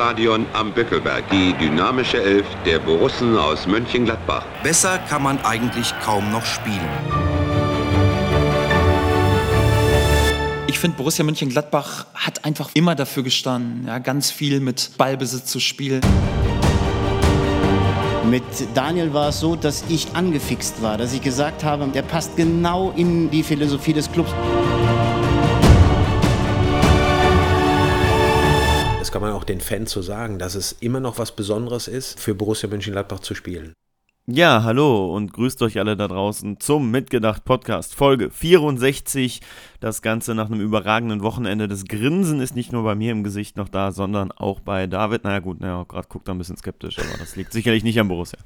Stadion am Böckelberg. Die dynamische Elf der Borussen aus Mönchengladbach. Besser kann man eigentlich kaum noch spielen. Ich finde, Borussia Mönchengladbach hat einfach immer dafür gestanden, ja, ganz viel mit Ballbesitz zu spielen. Mit Daniel war es so, dass ich angefixt war, dass ich gesagt habe, der passt genau in die Philosophie des Clubs. Kann man auch den Fans so sagen, dass es immer noch was Besonderes ist, für Borussia Mönchengladbach zu spielen. Ja, hallo und grüßt euch alle da draußen zum Mitgedacht Podcast Folge 64. Das Ganze nach einem überragenden Wochenende. Das Grinsen ist nicht nur bei mir im Gesicht noch da, sondern auch bei David. Naja, gut, naja, gerade guckt er ein bisschen skeptisch, aber das liegt sicherlich nicht am Borussia.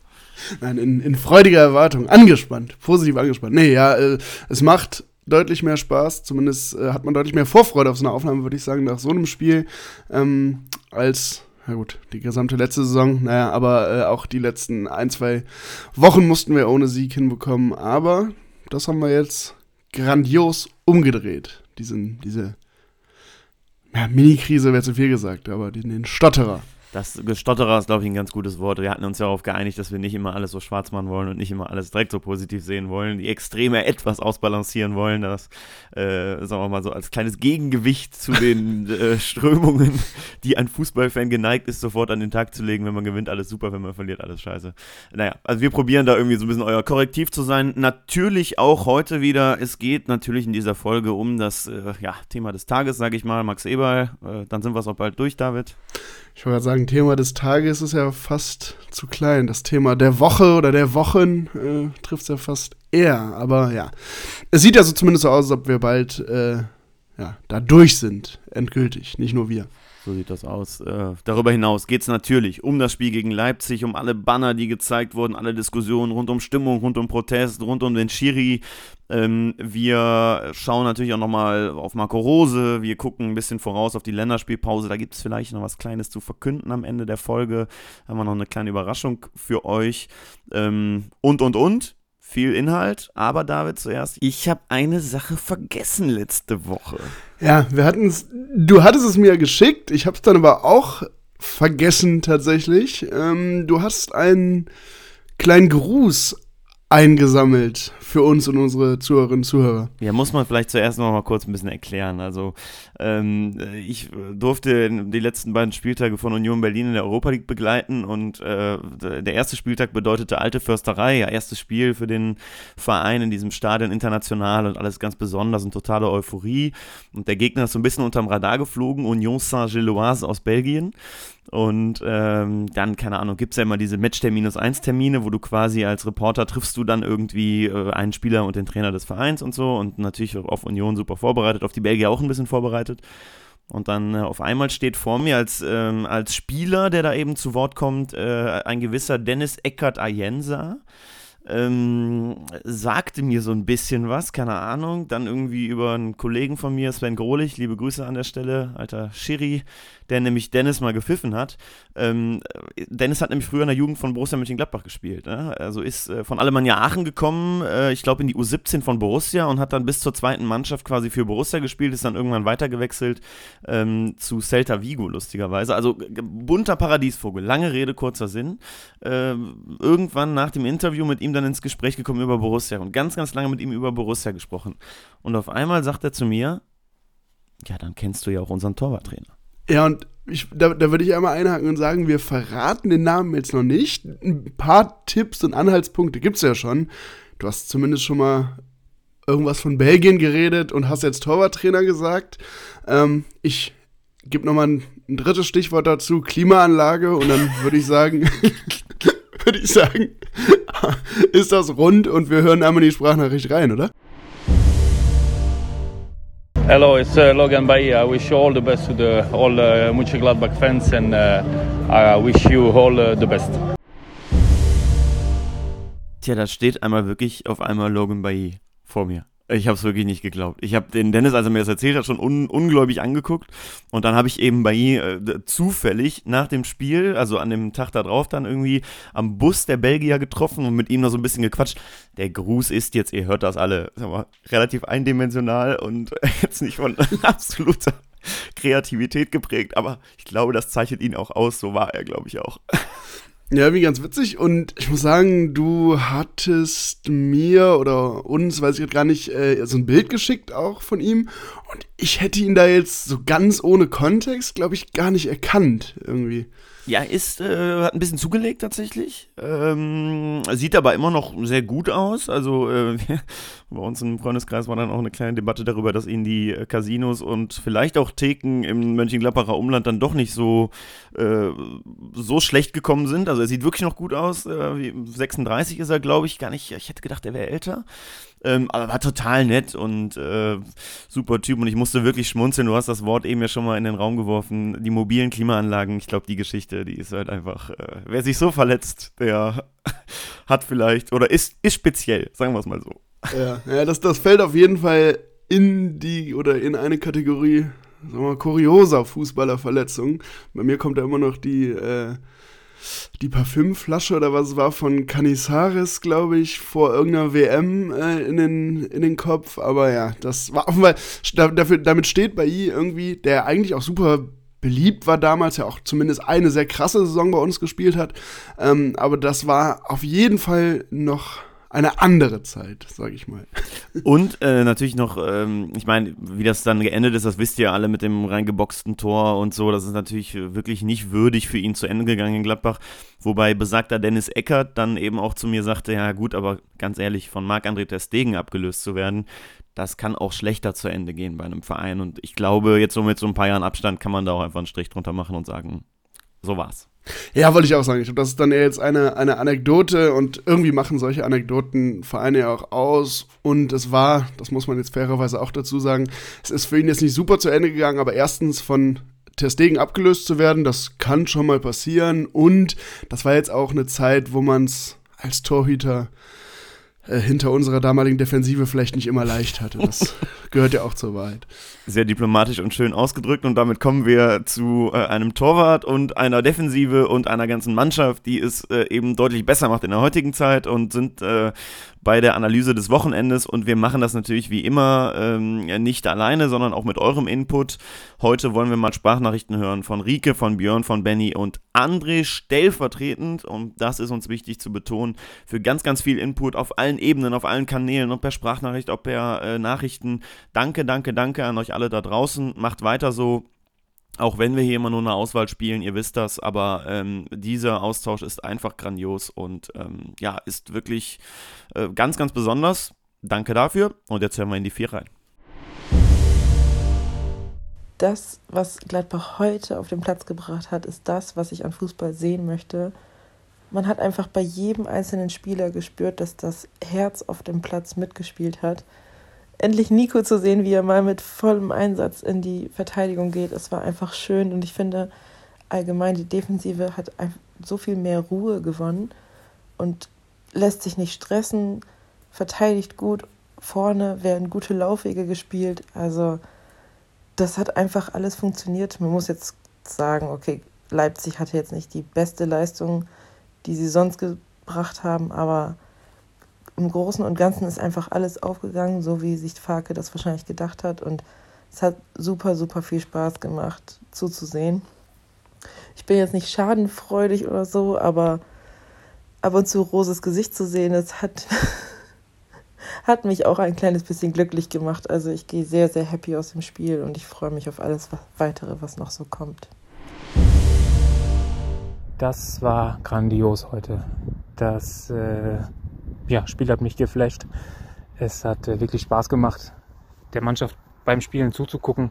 Nein, in, in freudiger Erwartung. Angespannt, positiv angespannt. Nee, ja, äh, es macht deutlich mehr Spaß. Zumindest äh, hat man deutlich mehr Vorfreude auf so eine Aufnahme, würde ich sagen, nach so einem Spiel, ähm, als na gut, die gesamte letzte Saison, naja, aber äh, auch die letzten ein, zwei Wochen mussten wir ohne Sieg hinbekommen. Aber das haben wir jetzt grandios umgedreht. Diesen, diese ja, Mini-Krise wäre zu viel gesagt, aber den, den Stotterer. Das Gestotterer ist, glaube ich, ein ganz gutes Wort. Wir hatten uns ja darauf geeinigt, dass wir nicht immer alles so schwarz machen wollen und nicht immer alles direkt so positiv sehen wollen. Die Extreme etwas ausbalancieren wollen. Das, äh, sagen wir mal so, als kleines Gegengewicht zu den äh, Strömungen, die ein Fußballfan geneigt ist, sofort an den Tag zu legen. Wenn man gewinnt, alles super. Wenn man verliert, alles scheiße. Naja, also wir probieren da irgendwie so ein bisschen euer Korrektiv zu sein. Natürlich auch heute wieder. Es geht natürlich in dieser Folge um das äh, ja, Thema des Tages, sage ich mal. Max Eberl. Äh, dann sind wir es auch bald durch, David. Ich wollte sagen, Thema des Tages ist ja fast zu klein. Das Thema der Woche oder der Wochen äh, trifft es ja fast eher. Aber ja, es sieht ja so zumindest so aus, als ob wir bald äh, ja, da durch sind, endgültig, nicht nur wir. So sieht das aus. Äh, darüber hinaus geht es natürlich um das Spiel gegen Leipzig, um alle Banner, die gezeigt wurden, alle Diskussionen rund um Stimmung, rund um Protest, rund um den Schiri. Ähm, wir schauen natürlich auch nochmal auf Marco Rose. Wir gucken ein bisschen voraus auf die Länderspielpause. Da gibt es vielleicht noch was Kleines zu verkünden am Ende der Folge. Haben wir noch eine kleine Überraschung für euch. Ähm, und, und, und viel Inhalt, aber David zuerst. Ich habe eine Sache vergessen letzte Woche. Ja, wir hatten es, du hattest es mir geschickt, ich habe es dann aber auch vergessen tatsächlich. Ähm, du hast einen kleinen Gruß eingesammelt für uns und unsere Zuhörerinnen und Zuhörer. Ja, muss man vielleicht zuerst noch mal kurz ein bisschen erklären. Also ähm, ich durfte die letzten beiden Spieltage von Union Berlin in der Europa League begleiten und äh, der erste Spieltag bedeutete alte Försterei, ja, erstes Spiel für den Verein in diesem Stadion international und alles ganz besonders und totale Euphorie. Und der Gegner ist so ein bisschen unterm Radar geflogen, Union Saint-Gilloise aus Belgien. Und ähm, dann, keine Ahnung, gibt es ja immer diese Match-Termin-1-Termine, wo du quasi als Reporter triffst du dann irgendwie äh, einen Spieler und den Trainer des Vereins und so und natürlich auf Union super vorbereitet, auf die Belgier auch ein bisschen vorbereitet. Und dann äh, auf einmal steht vor mir als, ähm, als Spieler, der da eben zu Wort kommt, äh, ein gewisser Dennis Eckert Ayensa ähm, sagte mir so ein bisschen was, keine Ahnung. Dann irgendwie über einen Kollegen von mir, Sven Grohlich, liebe Grüße an der Stelle, alter Schiri, der nämlich Dennis mal gepfiffen hat. Ähm, Dennis hat nämlich früher in der Jugend von Borussia Mönchengladbach gespielt. Ne? Also ist äh, von Alemannia Aachen gekommen, äh, ich glaube in die U17 von Borussia und hat dann bis zur zweiten Mannschaft quasi für Borussia gespielt, ist dann irgendwann weitergewechselt ähm, zu Celta Vigo, lustigerweise. Also bunter Paradiesvogel, lange Rede, kurzer Sinn. Äh, irgendwann nach dem Interview mit ihm dann ins Gespräch gekommen über Borussia und ganz, ganz lange mit ihm über Borussia gesprochen. Und auf einmal sagt er zu mir, ja, dann kennst du ja auch unseren Torwarttrainer. Ja, und ich, da, da würde ich einmal einhaken und sagen, wir verraten den Namen jetzt noch nicht. Ein paar Tipps und Anhaltspunkte gibt es ja schon. Du hast zumindest schon mal irgendwas von Belgien geredet und hast jetzt Torwarttrainer gesagt. Ähm, ich gebe nochmal ein, ein drittes Stichwort dazu, Klimaanlage, und dann würde ich sagen, würde ich sagen, ist das rund und wir hören einmal die Sprachnachricht rein, oder? Hello, it's uh, Logan Bahia. I wish you all the best to the all uh, Mönchengladbach fans and uh, I wish you all uh, the best. Tja, da steht einmal wirklich auf einmal Logan Bahia vor mir. Ich habe es wirklich nicht geglaubt. Ich habe den Dennis, als er mir das erzählt hat, schon un ungläubig angeguckt. Und dann habe ich eben bei ihm äh, zufällig nach dem Spiel, also an dem Tag darauf, dann irgendwie am Bus der Belgier getroffen und mit ihm noch so ein bisschen gequatscht. Der Gruß ist jetzt, ihr hört das alle, mal, relativ eindimensional und jetzt nicht von absoluter Kreativität geprägt, aber ich glaube, das zeichnet ihn auch aus. So war er, glaube ich, auch. Ja, wie ganz witzig. Und ich muss sagen, du hattest mir oder uns, weiß ich gar nicht, äh, so ein Bild geschickt auch von ihm. Und ich hätte ihn da jetzt so ganz ohne Kontext, glaube ich, gar nicht erkannt irgendwie. Ja, ist, äh, hat ein bisschen zugelegt tatsächlich. Ähm, sieht aber immer noch sehr gut aus. Also äh, bei uns im Freundeskreis war dann auch eine kleine Debatte darüber, dass ihnen die äh, Casinos und vielleicht auch Theken im Mönchengladbacher Umland dann doch nicht so, äh, so schlecht gekommen sind. Also er sieht wirklich noch gut aus. Äh, 36 ist er, glaube ich, gar nicht. Ich hätte gedacht, er wäre älter. Ähm, aber war total nett und äh, super Typ. Und ich musste wirklich schmunzeln. Du hast das Wort eben ja schon mal in den Raum geworfen. Die mobilen Klimaanlagen, ich glaube, die Geschichte, die ist halt einfach, äh, wer sich so verletzt, der hat vielleicht oder ist, ist speziell, sagen wir es mal so. Ja, ja das, das fällt auf jeden Fall in die oder in eine Kategorie, sagen wir mal, kurioser Fußballerverletzung. Bei mir kommt da immer noch die äh, die Parfümflasche oder was es war von Canizares, glaube ich, vor irgendeiner WM äh, in, den, in den Kopf. Aber ja, das war offenbar, dafür, damit steht bei I irgendwie, der eigentlich auch super beliebt war damals, ja auch zumindest eine sehr krasse Saison bei uns gespielt hat. Ähm, aber das war auf jeden Fall noch eine andere Zeit, sage ich mal. Und äh, natürlich noch, ähm, ich meine, wie das dann geendet ist, das wisst ihr alle mit dem reingeboxten Tor und so. Das ist natürlich wirklich nicht würdig für ihn zu Ende gegangen in Gladbach. Wobei besagter Dennis Eckert dann eben auch zu mir sagte, ja gut, aber ganz ehrlich, von Marc-André Ter Stegen abgelöst zu werden, das kann auch schlechter zu Ende gehen bei einem Verein. Und ich glaube, jetzt so mit so ein paar Jahren Abstand kann man da auch einfach einen Strich drunter machen und sagen, so war's. Ja, wollte ich auch sagen. Ich glaube, das ist dann eher jetzt eine, eine Anekdote und irgendwie machen solche Anekdoten Vereine ja auch aus. Und es war, das muss man jetzt fairerweise auch dazu sagen, es ist für ihn jetzt nicht super zu Ende gegangen, aber erstens von Testegen abgelöst zu werden, das kann schon mal passieren. Und das war jetzt auch eine Zeit, wo man es als Torhüter hinter unserer damaligen Defensive vielleicht nicht immer leicht hatte. Das gehört ja auch zur Wahrheit. Sehr diplomatisch und schön ausgedrückt und damit kommen wir zu äh, einem Torwart und einer Defensive und einer ganzen Mannschaft, die es äh, eben deutlich besser macht in der heutigen Zeit und sind äh, bei der Analyse des Wochenendes und wir machen das natürlich wie immer ähm, nicht alleine, sondern auch mit eurem Input. Heute wollen wir mal Sprachnachrichten hören von Rike, von Björn, von Benny und André stellvertretend und das ist uns wichtig zu betonen für ganz, ganz viel Input auf allen Ebenen, auf allen Kanälen, ob per Sprachnachricht, ob per äh, Nachrichten. Danke, danke, danke an euch alle da draußen. Macht weiter so. Auch wenn wir hier immer nur eine Auswahl spielen, ihr wisst das, aber ähm, dieser Austausch ist einfach grandios und ähm, ja, ist wirklich äh, ganz, ganz besonders. Danke dafür und jetzt hören wir in die vier rein. Das, was Gladbach heute auf den Platz gebracht hat, ist das, was ich an Fußball sehen möchte. Man hat einfach bei jedem einzelnen Spieler gespürt, dass das Herz auf dem Platz mitgespielt hat endlich Nico zu sehen, wie er mal mit vollem Einsatz in die Verteidigung geht. Es war einfach schön und ich finde allgemein die Defensive hat so viel mehr Ruhe gewonnen und lässt sich nicht stressen, verteidigt gut, vorne werden gute Laufwege gespielt. Also das hat einfach alles funktioniert. Man muss jetzt sagen, okay, Leipzig hatte jetzt nicht die beste Leistung, die sie sonst gebracht haben, aber im Großen und Ganzen ist einfach alles aufgegangen, so wie sich Farke das wahrscheinlich gedacht hat. Und es hat super, super viel Spaß gemacht zuzusehen. Ich bin jetzt nicht schadenfreudig oder so, aber ab und zu Roses Gesicht zu sehen, das hat, hat mich auch ein kleines bisschen glücklich gemacht. Also ich gehe sehr, sehr happy aus dem Spiel und ich freue mich auf alles weitere, was noch so kommt. Das war grandios heute. Das äh ja, Spiel hat mich geflasht. Es hat äh, wirklich Spaß gemacht, der Mannschaft beim Spielen zuzugucken.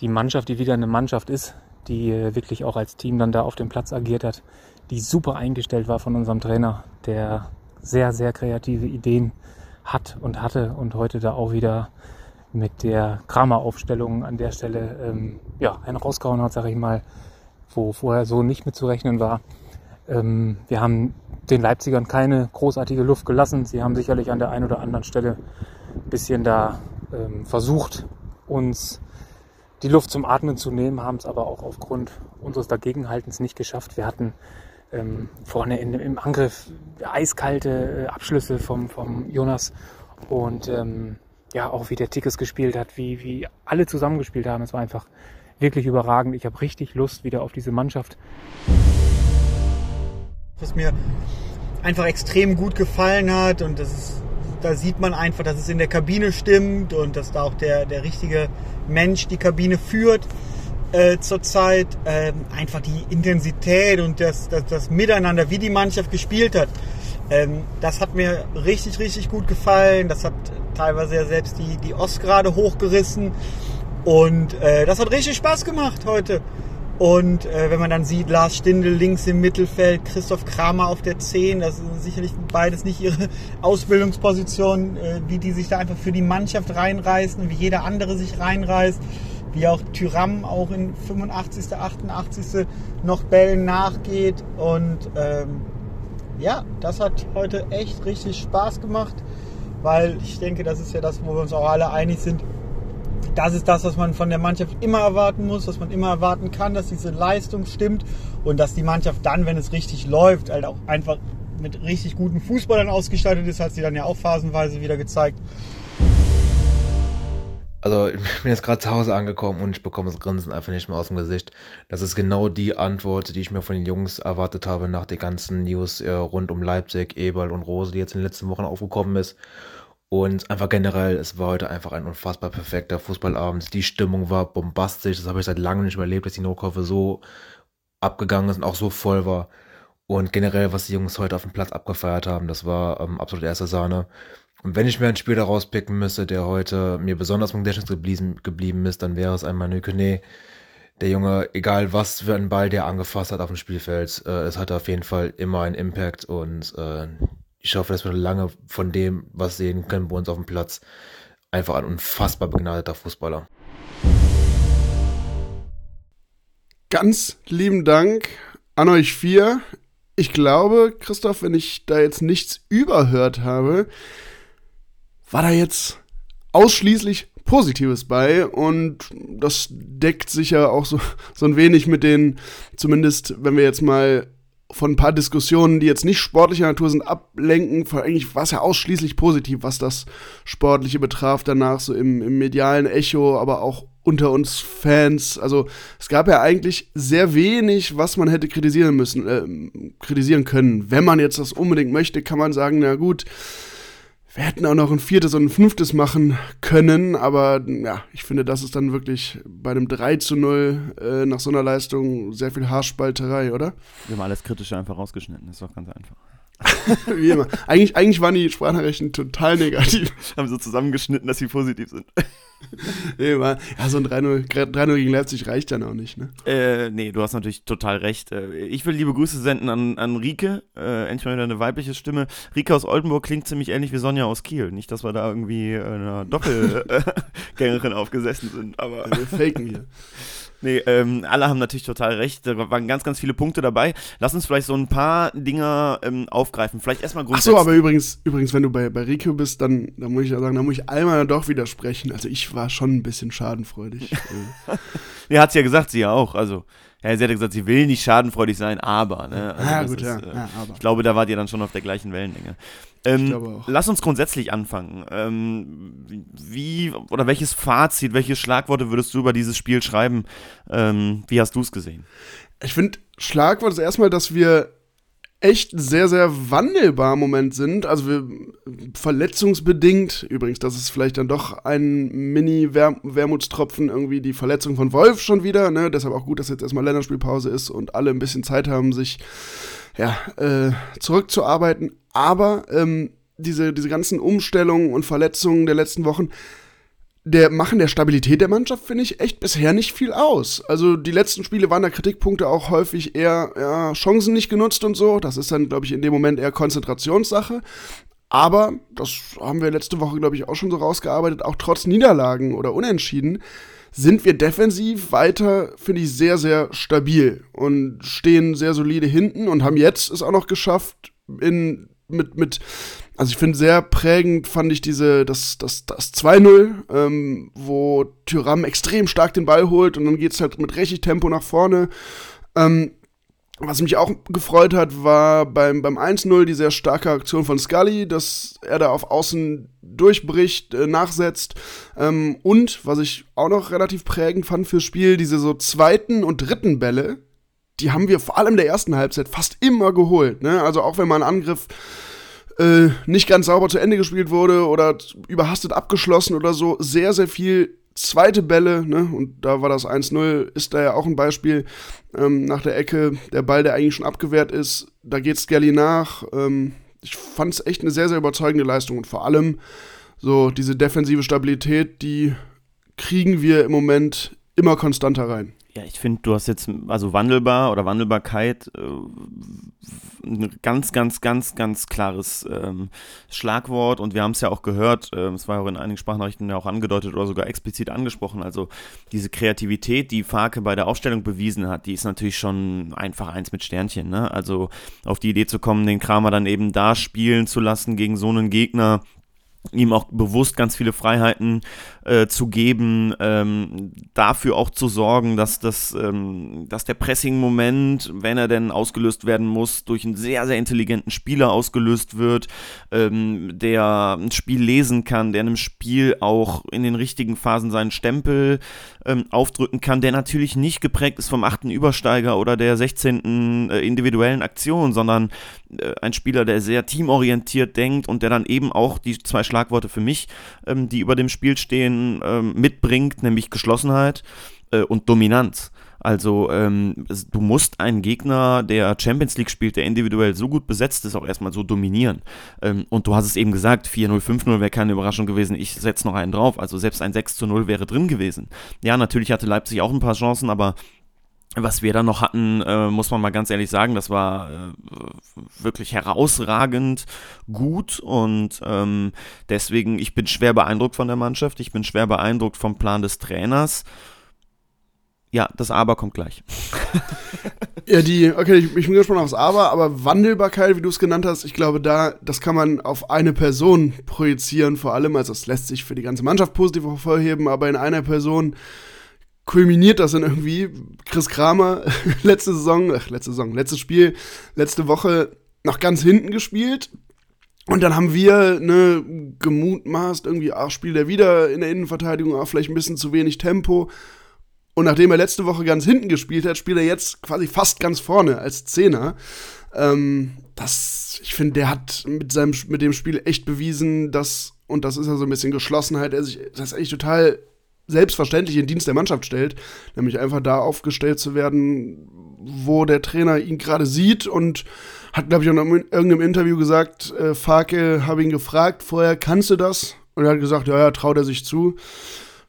Die Mannschaft, die wieder eine Mannschaft ist, die äh, wirklich auch als Team dann da auf dem Platz agiert hat, die super eingestellt war von unserem Trainer, der sehr, sehr kreative Ideen hat und hatte und heute da auch wieder mit der Kramer-Aufstellung an der Stelle ähm, ja, einen rausgehauen hat, sage ich mal, wo vorher so nicht mitzurechnen war. Ähm, wir haben den Leipzigern keine großartige Luft gelassen. Sie haben sicherlich an der einen oder anderen Stelle ein bisschen da ähm, versucht, uns die Luft zum Atmen zu nehmen, haben es aber auch aufgrund unseres Dagegenhaltens nicht geschafft. Wir hatten ähm, vorne in, im Angriff eiskalte äh, Abschlüsse vom, vom Jonas und ähm, ja, auch wie der Tickets gespielt hat, wie, wie alle zusammengespielt haben. Es war einfach wirklich überragend. Ich habe richtig Lust wieder auf diese Mannschaft. Was mir einfach extrem gut gefallen hat und das ist, da sieht man einfach, dass es in der Kabine stimmt und dass da auch der, der richtige Mensch die Kabine führt äh, zurzeit. Äh, einfach die Intensität und das, das, das Miteinander, wie die Mannschaft gespielt hat. Ähm, das hat mir richtig, richtig gut gefallen. Das hat teilweise ja selbst die, die Ostgrade hochgerissen. Und äh, das hat richtig Spaß gemacht heute. Und äh, wenn man dann sieht, Lars Stindl links im Mittelfeld, Christoph Kramer auf der 10, das sind sicherlich beides nicht ihre Ausbildungspositionen, äh, wie die sich da einfach für die Mannschaft reinreißen, wie jeder andere sich reinreißt, wie auch Tyram auch in 85., 88. noch Bällen nachgeht. Und ähm, ja, das hat heute echt richtig Spaß gemacht, weil ich denke, das ist ja das, wo wir uns auch alle einig sind, das ist das, was man von der Mannschaft immer erwarten muss, was man immer erwarten kann, dass diese Leistung stimmt und dass die Mannschaft dann, wenn es richtig läuft, halt auch einfach mit richtig guten Fußballern ausgestattet ist, hat sie dann ja auch phasenweise wieder gezeigt. Also ich bin jetzt gerade zu Hause angekommen und ich bekomme das Grinsen einfach nicht mehr aus dem Gesicht. Das ist genau die Antwort, die ich mir von den Jungs erwartet habe nach den ganzen News äh, rund um Leipzig, Eberl und Rose, die jetzt in den letzten Wochen aufgekommen ist. Und einfach generell, es war heute einfach ein unfassbar perfekter Fußballabend. Die Stimmung war bombastisch. Das habe ich seit langem nicht mehr erlebt, dass die Nordkurve so abgegangen ist und auch so voll war. Und generell, was die Jungs heute auf dem Platz abgefeiert haben, das war ähm, absolut erste Sahne. Und wenn ich mir einen Spieler rauspicken müsste, der heute mir besonders im Gedächtnis geblieben, geblieben ist, dann wäre es einmal Nükene. Der Junge, egal was für einen Ball der angefasst hat auf dem Spielfeld, äh, es hatte auf jeden Fall immer einen Impact und äh, ich hoffe, dass wir lange von dem was sehen können bei uns auf dem Platz. Einfach ein unfassbar begnadeter Fußballer. Ganz lieben Dank an euch vier. Ich glaube, Christoph, wenn ich da jetzt nichts überhört habe, war da jetzt ausschließlich Positives bei und das deckt sich ja auch so, so ein wenig mit den, zumindest wenn wir jetzt mal von ein paar Diskussionen, die jetzt nicht sportlicher Natur sind, ablenken. Eigentlich war es ja ausschließlich positiv, was das Sportliche betraf, danach so im, im medialen Echo, aber auch unter uns Fans. Also es gab ja eigentlich sehr wenig, was man hätte kritisieren müssen, äh, kritisieren können. Wenn man jetzt das unbedingt möchte, kann man sagen, na gut, wir hätten auch noch ein viertes und ein fünftes machen können, aber ja, ich finde, das ist dann wirklich bei einem 3 zu 0 äh, nach so einer Leistung sehr viel Haarspalterei, oder? Wir haben alles Kritische einfach rausgeschnitten, das ist doch ganz einfach. Wie immer. Eigentlich, eigentlich waren die Sprachnachrichten total negativ. haben so zusammengeschnitten, dass sie positiv sind. nee, war, ja, so ein 3-0 gegen Leipzig reicht dann auch nicht, ne? Äh, nee, du hast natürlich total recht. Äh, ich will liebe Grüße senden an, an Rike. Äh, endlich mal wieder eine weibliche Stimme. Rike aus Oldenburg klingt ziemlich ähnlich wie Sonja aus Kiel. Nicht, dass wir da irgendwie einer Doppelgängerin aufgesessen sind, aber. wir faken hier. Nee, ähm, alle haben natürlich total recht. Da waren ganz, ganz viele Punkte dabei. Lass uns vielleicht so ein paar Dinger ähm, aufgreifen. Vielleicht erstmal grundsätzlich. Ach so, aber übrigens, übrigens, wenn du bei, bei Rico bist, dann, dann muss ich ja sagen, da muss ich einmal doch widersprechen. Also ich war schon ein bisschen schadenfreudig. ja, hat sie ja gesagt, sie ja auch. Also, ja, sie hat ja gesagt, sie will nicht schadenfreudig sein, aber. Ne? Also ja, gut, ist, ja. Äh, ja aber. Ich glaube, da wart ihr dann schon auf der gleichen Wellenlänge. Ähm, lass uns grundsätzlich anfangen. Ähm, wie oder welches Fazit, welche Schlagworte würdest du über dieses Spiel schreiben? Ähm, wie hast du es gesehen? Ich finde, Schlagwort ist erstmal, dass wir echt sehr, sehr wandelbar im Moment sind. Also wir verletzungsbedingt, übrigens, das ist vielleicht dann doch ein Mini-Wermutstropfen, irgendwie die Verletzung von Wolf schon wieder. Ne? Deshalb auch gut, dass jetzt erstmal Länderspielpause ist und alle ein bisschen Zeit haben, sich ja, äh, zurückzuarbeiten. Aber ähm, diese, diese ganzen Umstellungen und Verletzungen der letzten Wochen, der machen der Stabilität der Mannschaft, finde ich, echt bisher nicht viel aus. Also die letzten Spiele waren da Kritikpunkte auch häufig eher ja, Chancen nicht genutzt und so. Das ist dann, glaube ich, in dem Moment eher Konzentrationssache. Aber, das haben wir letzte Woche, glaube ich, auch schon so rausgearbeitet, auch trotz Niederlagen oder Unentschieden, sind wir defensiv weiter, finde ich, sehr, sehr stabil und stehen sehr solide hinten und haben jetzt es auch noch geschafft, in, mit, mit, also ich finde sehr prägend fand ich diese, das, das, das 2-0, ähm, wo Tyram extrem stark den Ball holt und dann geht es halt mit richtig Tempo nach vorne. Ähm, Was mich auch gefreut hat, war beim, beim 1-0 die sehr starke Aktion von Scully, dass er da auf Außen durchbricht, äh, nachsetzt. Ähm, und, was ich auch noch relativ prägend fand fürs Spiel, diese so zweiten und dritten Bälle, die haben wir vor allem in der ersten Halbzeit fast immer geholt. Ne? Also auch wenn mal ein Angriff äh, nicht ganz sauber zu Ende gespielt wurde oder überhastet abgeschlossen oder so, sehr, sehr viel zweite Bälle, ne, und da war das 1-0, ist da ja auch ein Beispiel ähm, nach der Ecke, der Ball, der eigentlich schon abgewehrt ist, da geht Skelly nach. Ähm, ich fand es echt eine sehr, sehr überzeugende Leistung und vor allem so diese defensive Stabilität, die kriegen wir im Moment immer konstanter rein. Ja, ich finde, du hast jetzt, also wandelbar oder Wandelbarkeit, äh, ein ganz, ganz, ganz, ganz klares ähm, Schlagwort und wir haben es ja auch gehört, äh, es war ja auch in einigen Sprachnachrichten ja auch angedeutet oder sogar explizit angesprochen, also diese Kreativität, die Farke bei der Aufstellung bewiesen hat, die ist natürlich schon einfach eins mit Sternchen, ne? Also auf die Idee zu kommen, den Kramer dann eben da spielen zu lassen gegen so einen Gegner, ihm auch bewusst ganz viele Freiheiten äh, zu geben, ähm, dafür auch zu sorgen, dass, das, ähm, dass der Pressing-Moment, wenn er denn ausgelöst werden muss, durch einen sehr, sehr intelligenten Spieler ausgelöst wird, ähm, der ein Spiel lesen kann, der einem Spiel auch in den richtigen Phasen seinen Stempel ähm, aufdrücken kann, der natürlich nicht geprägt ist vom achten Übersteiger oder der 16. Äh, individuellen Aktion, sondern äh, ein Spieler, der sehr teamorientiert denkt und der dann eben auch die zwei Schlagworte für mich, ähm, die über dem Spiel stehen, ähm, mitbringt, nämlich Geschlossenheit äh, und Dominanz. Also ähm, du musst einen Gegner, der Champions League spielt, der individuell so gut besetzt ist, auch erstmal so dominieren. Ähm, und du hast es eben gesagt, 4-0, 5-0 wäre keine Überraschung gewesen. Ich setze noch einen drauf. Also selbst ein 6-0 wäre drin gewesen. Ja, natürlich hatte Leipzig auch ein paar Chancen, aber was wir da noch hatten, äh, muss man mal ganz ehrlich sagen, das war äh, wirklich herausragend gut und ähm, deswegen, ich bin schwer beeindruckt von der Mannschaft, ich bin schwer beeindruckt vom Plan des Trainers. Ja, das Aber kommt gleich. ja, die, okay, ich, ich bin gespannt aufs Aber, aber Wandelbarkeit, wie du es genannt hast, ich glaube, da, das kann man auf eine Person projizieren, vor allem, also es lässt sich für die ganze Mannschaft positiv hervorheben, aber in einer Person kulminiert das dann irgendwie. Chris Kramer, letzte Saison, ach, letzte Saison, letztes Spiel, letzte Woche noch ganz hinten gespielt. Und dann haben wir ne, gemutmaßt, irgendwie, ach, spielt er wieder in der Innenverteidigung, ach, vielleicht ein bisschen zu wenig Tempo. Und nachdem er letzte Woche ganz hinten gespielt hat, spielt er jetzt quasi fast ganz vorne als Zehner. Ähm, das, ich finde, der hat mit, seinem, mit dem Spiel echt bewiesen, dass, und das ist ja so ein bisschen Geschlossenheit, er sich das echt total selbstverständlich in Dienst der Mannschaft stellt, nämlich einfach da aufgestellt zu werden, wo der Trainer ihn gerade sieht und hat, glaube ich, auch in irgendeinem Interview gesagt, äh, Farke habe ihn gefragt, vorher kannst du das? Und er hat gesagt, ja, ja, traut er sich zu.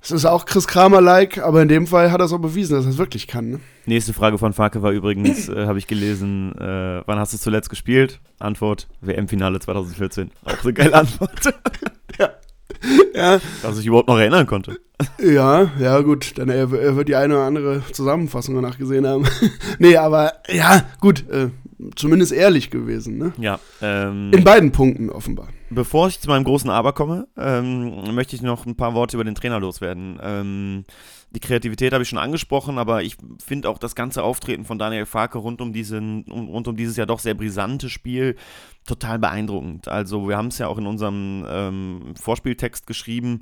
Es ist auch Chris Kramer-like, aber in dem Fall hat er es auch bewiesen, dass er es wirklich kann. Ne? Nächste Frage von Farke war übrigens, äh, habe ich gelesen, äh, wann hast du zuletzt gespielt? Antwort, WM-Finale 2014. Auch eine geile Antwort. ja. ja. Dass ich überhaupt noch erinnern konnte. Ja, ja, gut. Dann er, er wird die eine oder andere Zusammenfassung danach gesehen haben. nee, aber ja, gut. Äh, zumindest ehrlich gewesen, ne? Ja. Ähm, In beiden Punkten offenbar. Bevor ich zu meinem großen Aber komme, ähm, möchte ich noch ein paar Worte über den Trainer loswerden. Ähm, die Kreativität habe ich schon angesprochen, aber ich finde auch das ganze Auftreten von Daniel Farke rund um, diesen, rund um dieses ja doch sehr brisante Spiel total beeindruckend. Also wir haben es ja auch in unserem ähm, Vorspieltext geschrieben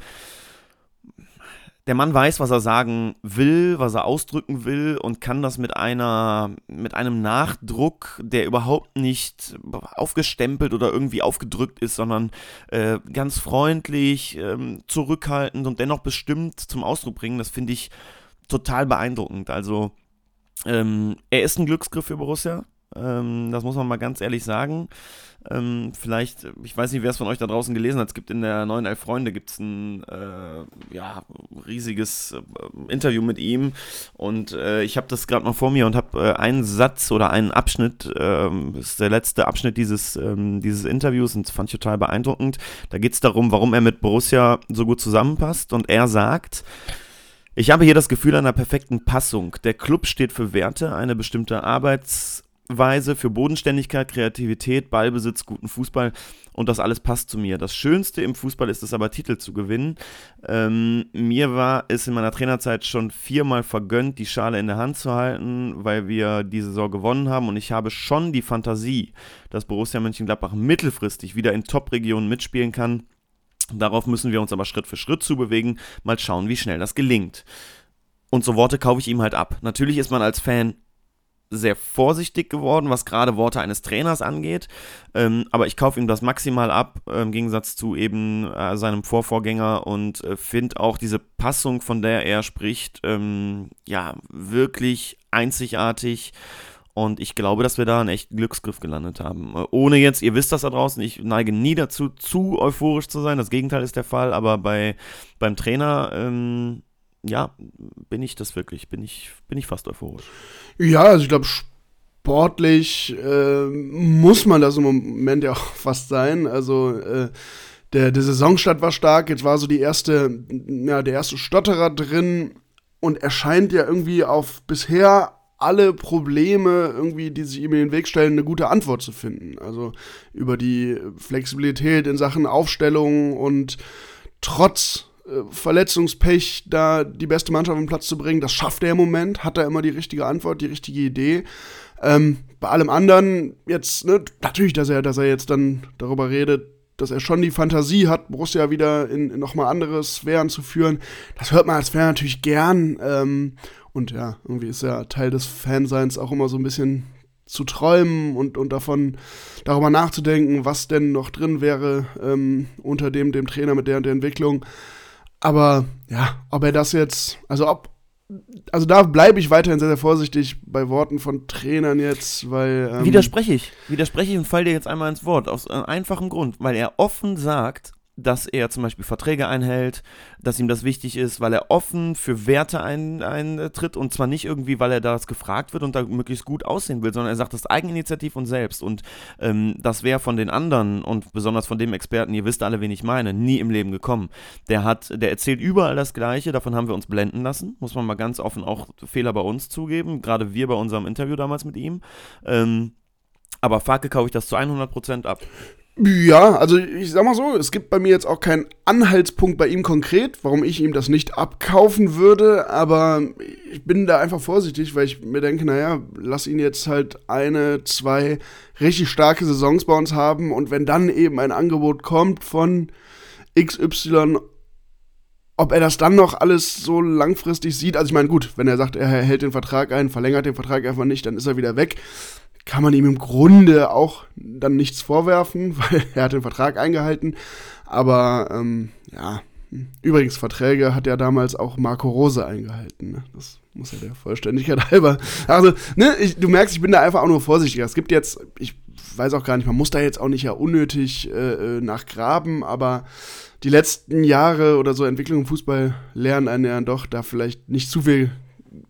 der Mann weiß, was er sagen will, was er ausdrücken will und kann das mit einer, mit einem Nachdruck, der überhaupt nicht aufgestempelt oder irgendwie aufgedrückt ist, sondern äh, ganz freundlich, ähm, zurückhaltend und dennoch bestimmt zum Ausdruck bringen. Das finde ich total beeindruckend. Also ähm, er ist ein Glücksgriff für Borussia. Ähm, das muss man mal ganz ehrlich sagen. Ähm, vielleicht, ich weiß nicht, wer es von euch da draußen gelesen hat. Es gibt in der neuen Elf Freunde gibt's ein äh, ja, riesiges äh, Interview mit ihm. Und äh, ich habe das gerade mal vor mir und habe äh, einen Satz oder einen Abschnitt, ähm, ist der letzte Abschnitt dieses, ähm, dieses Interviews und das fand ich total beeindruckend. Da geht es darum, warum er mit Borussia so gut zusammenpasst. Und er sagt, ich habe hier das Gefühl einer perfekten Passung. Der Club steht für Werte, eine bestimmte Arbeits- Spielweise, für Bodenständigkeit, Kreativität, Ballbesitz, guten Fußball und das alles passt zu mir. Das Schönste im Fußball ist es aber, Titel zu gewinnen. Ähm, mir war es in meiner Trainerzeit schon viermal vergönnt, die Schale in der Hand zu halten, weil wir die Saison gewonnen haben und ich habe schon die Fantasie, dass Borussia Mönchengladbach mittelfristig wieder in Top-Regionen mitspielen kann. Darauf müssen wir uns aber Schritt für Schritt zubewegen. Mal schauen, wie schnell das gelingt. Und so Worte kaufe ich ihm halt ab. Natürlich ist man als Fan sehr vorsichtig geworden, was gerade Worte eines Trainers angeht. Ähm, aber ich kaufe ihm das maximal ab, äh, im Gegensatz zu eben äh, seinem Vorvorgänger und äh, finde auch diese Passung, von der er spricht, ähm, ja, wirklich einzigartig. Und ich glaube, dass wir da einen echten Glücksgriff gelandet haben. Äh, ohne jetzt, ihr wisst das da draußen, ich neige nie dazu, zu euphorisch zu sein. Das Gegenteil ist der Fall. Aber bei, beim Trainer, ähm, ja, bin ich das wirklich, bin ich, bin ich fast euphorisch. Ja, also ich glaube, sportlich äh, muss man das im Moment ja auch fast sein. Also äh, der, der Saisonstart war stark, jetzt war so die erste, ja, der erste Stotterer drin und er scheint ja irgendwie auf bisher alle Probleme, irgendwie, die sich ihm in den Weg stellen, eine gute Antwort zu finden. Also über die Flexibilität in Sachen Aufstellung und trotz Verletzungspech da die beste Mannschaft auf den Platz zu bringen. Das schafft er im Moment, hat er immer die richtige Antwort, die richtige Idee. Ähm, bei allem anderen jetzt, ne, natürlich, dass er, dass er jetzt dann darüber redet, dass er schon die Fantasie hat, Borussia wieder in, in nochmal andere Sphären zu führen. Das hört man als Fan natürlich gern. Ähm, und ja, irgendwie ist ja Teil des Fanseins auch immer so ein bisschen zu träumen und, und davon darüber nachzudenken, was denn noch drin wäre ähm, unter dem, dem Trainer mit der und der Entwicklung. Aber ja, ob er das jetzt, also ob, also da bleibe ich weiterhin sehr, sehr vorsichtig bei Worten von Trainern jetzt, weil. Ähm Widerspreche ich. Widerspreche ich und fall dir jetzt einmal ins Wort. Aus einem einfachen Grund, weil er offen sagt, dass er zum Beispiel Verträge einhält, dass ihm das wichtig ist, weil er offen für Werte eintritt und zwar nicht irgendwie, weil er das gefragt wird und da möglichst gut aussehen will, sondern er sagt das Eigeninitiativ und selbst und ähm, das wäre von den anderen und besonders von dem Experten, ihr wisst alle, wen ich meine, nie im Leben gekommen. Der hat, der erzählt überall das Gleiche, davon haben wir uns blenden lassen, muss man mal ganz offen auch Fehler bei uns zugeben, gerade wir bei unserem Interview damals mit ihm. Ähm, aber Farke kaufe ich das zu 100% ab. Ja, also ich sag mal so, es gibt bei mir jetzt auch keinen Anhaltspunkt bei ihm konkret, warum ich ihm das nicht abkaufen würde, aber ich bin da einfach vorsichtig, weil ich mir denke, naja, lass ihn jetzt halt eine, zwei richtig starke Saisons bei uns haben und wenn dann eben ein Angebot kommt von XY, ob er das dann noch alles so langfristig sieht, also ich meine, gut, wenn er sagt, er hält den Vertrag ein, verlängert den Vertrag einfach nicht, dann ist er wieder weg kann man ihm im Grunde auch dann nichts vorwerfen, weil er hat den Vertrag eingehalten. Aber ähm, ja, übrigens, Verträge hat ja damals auch Marco Rose eingehalten. Ne? Das muss ja der Vollständigkeit halber. Also, ne, ich, du merkst, ich bin da einfach auch nur vorsichtiger. Es gibt jetzt, ich weiß auch gar nicht, man muss da jetzt auch nicht ja unnötig äh, äh nachgraben, aber die letzten Jahre oder so Entwicklung im Fußball lernen einen ja doch da vielleicht nicht zu viel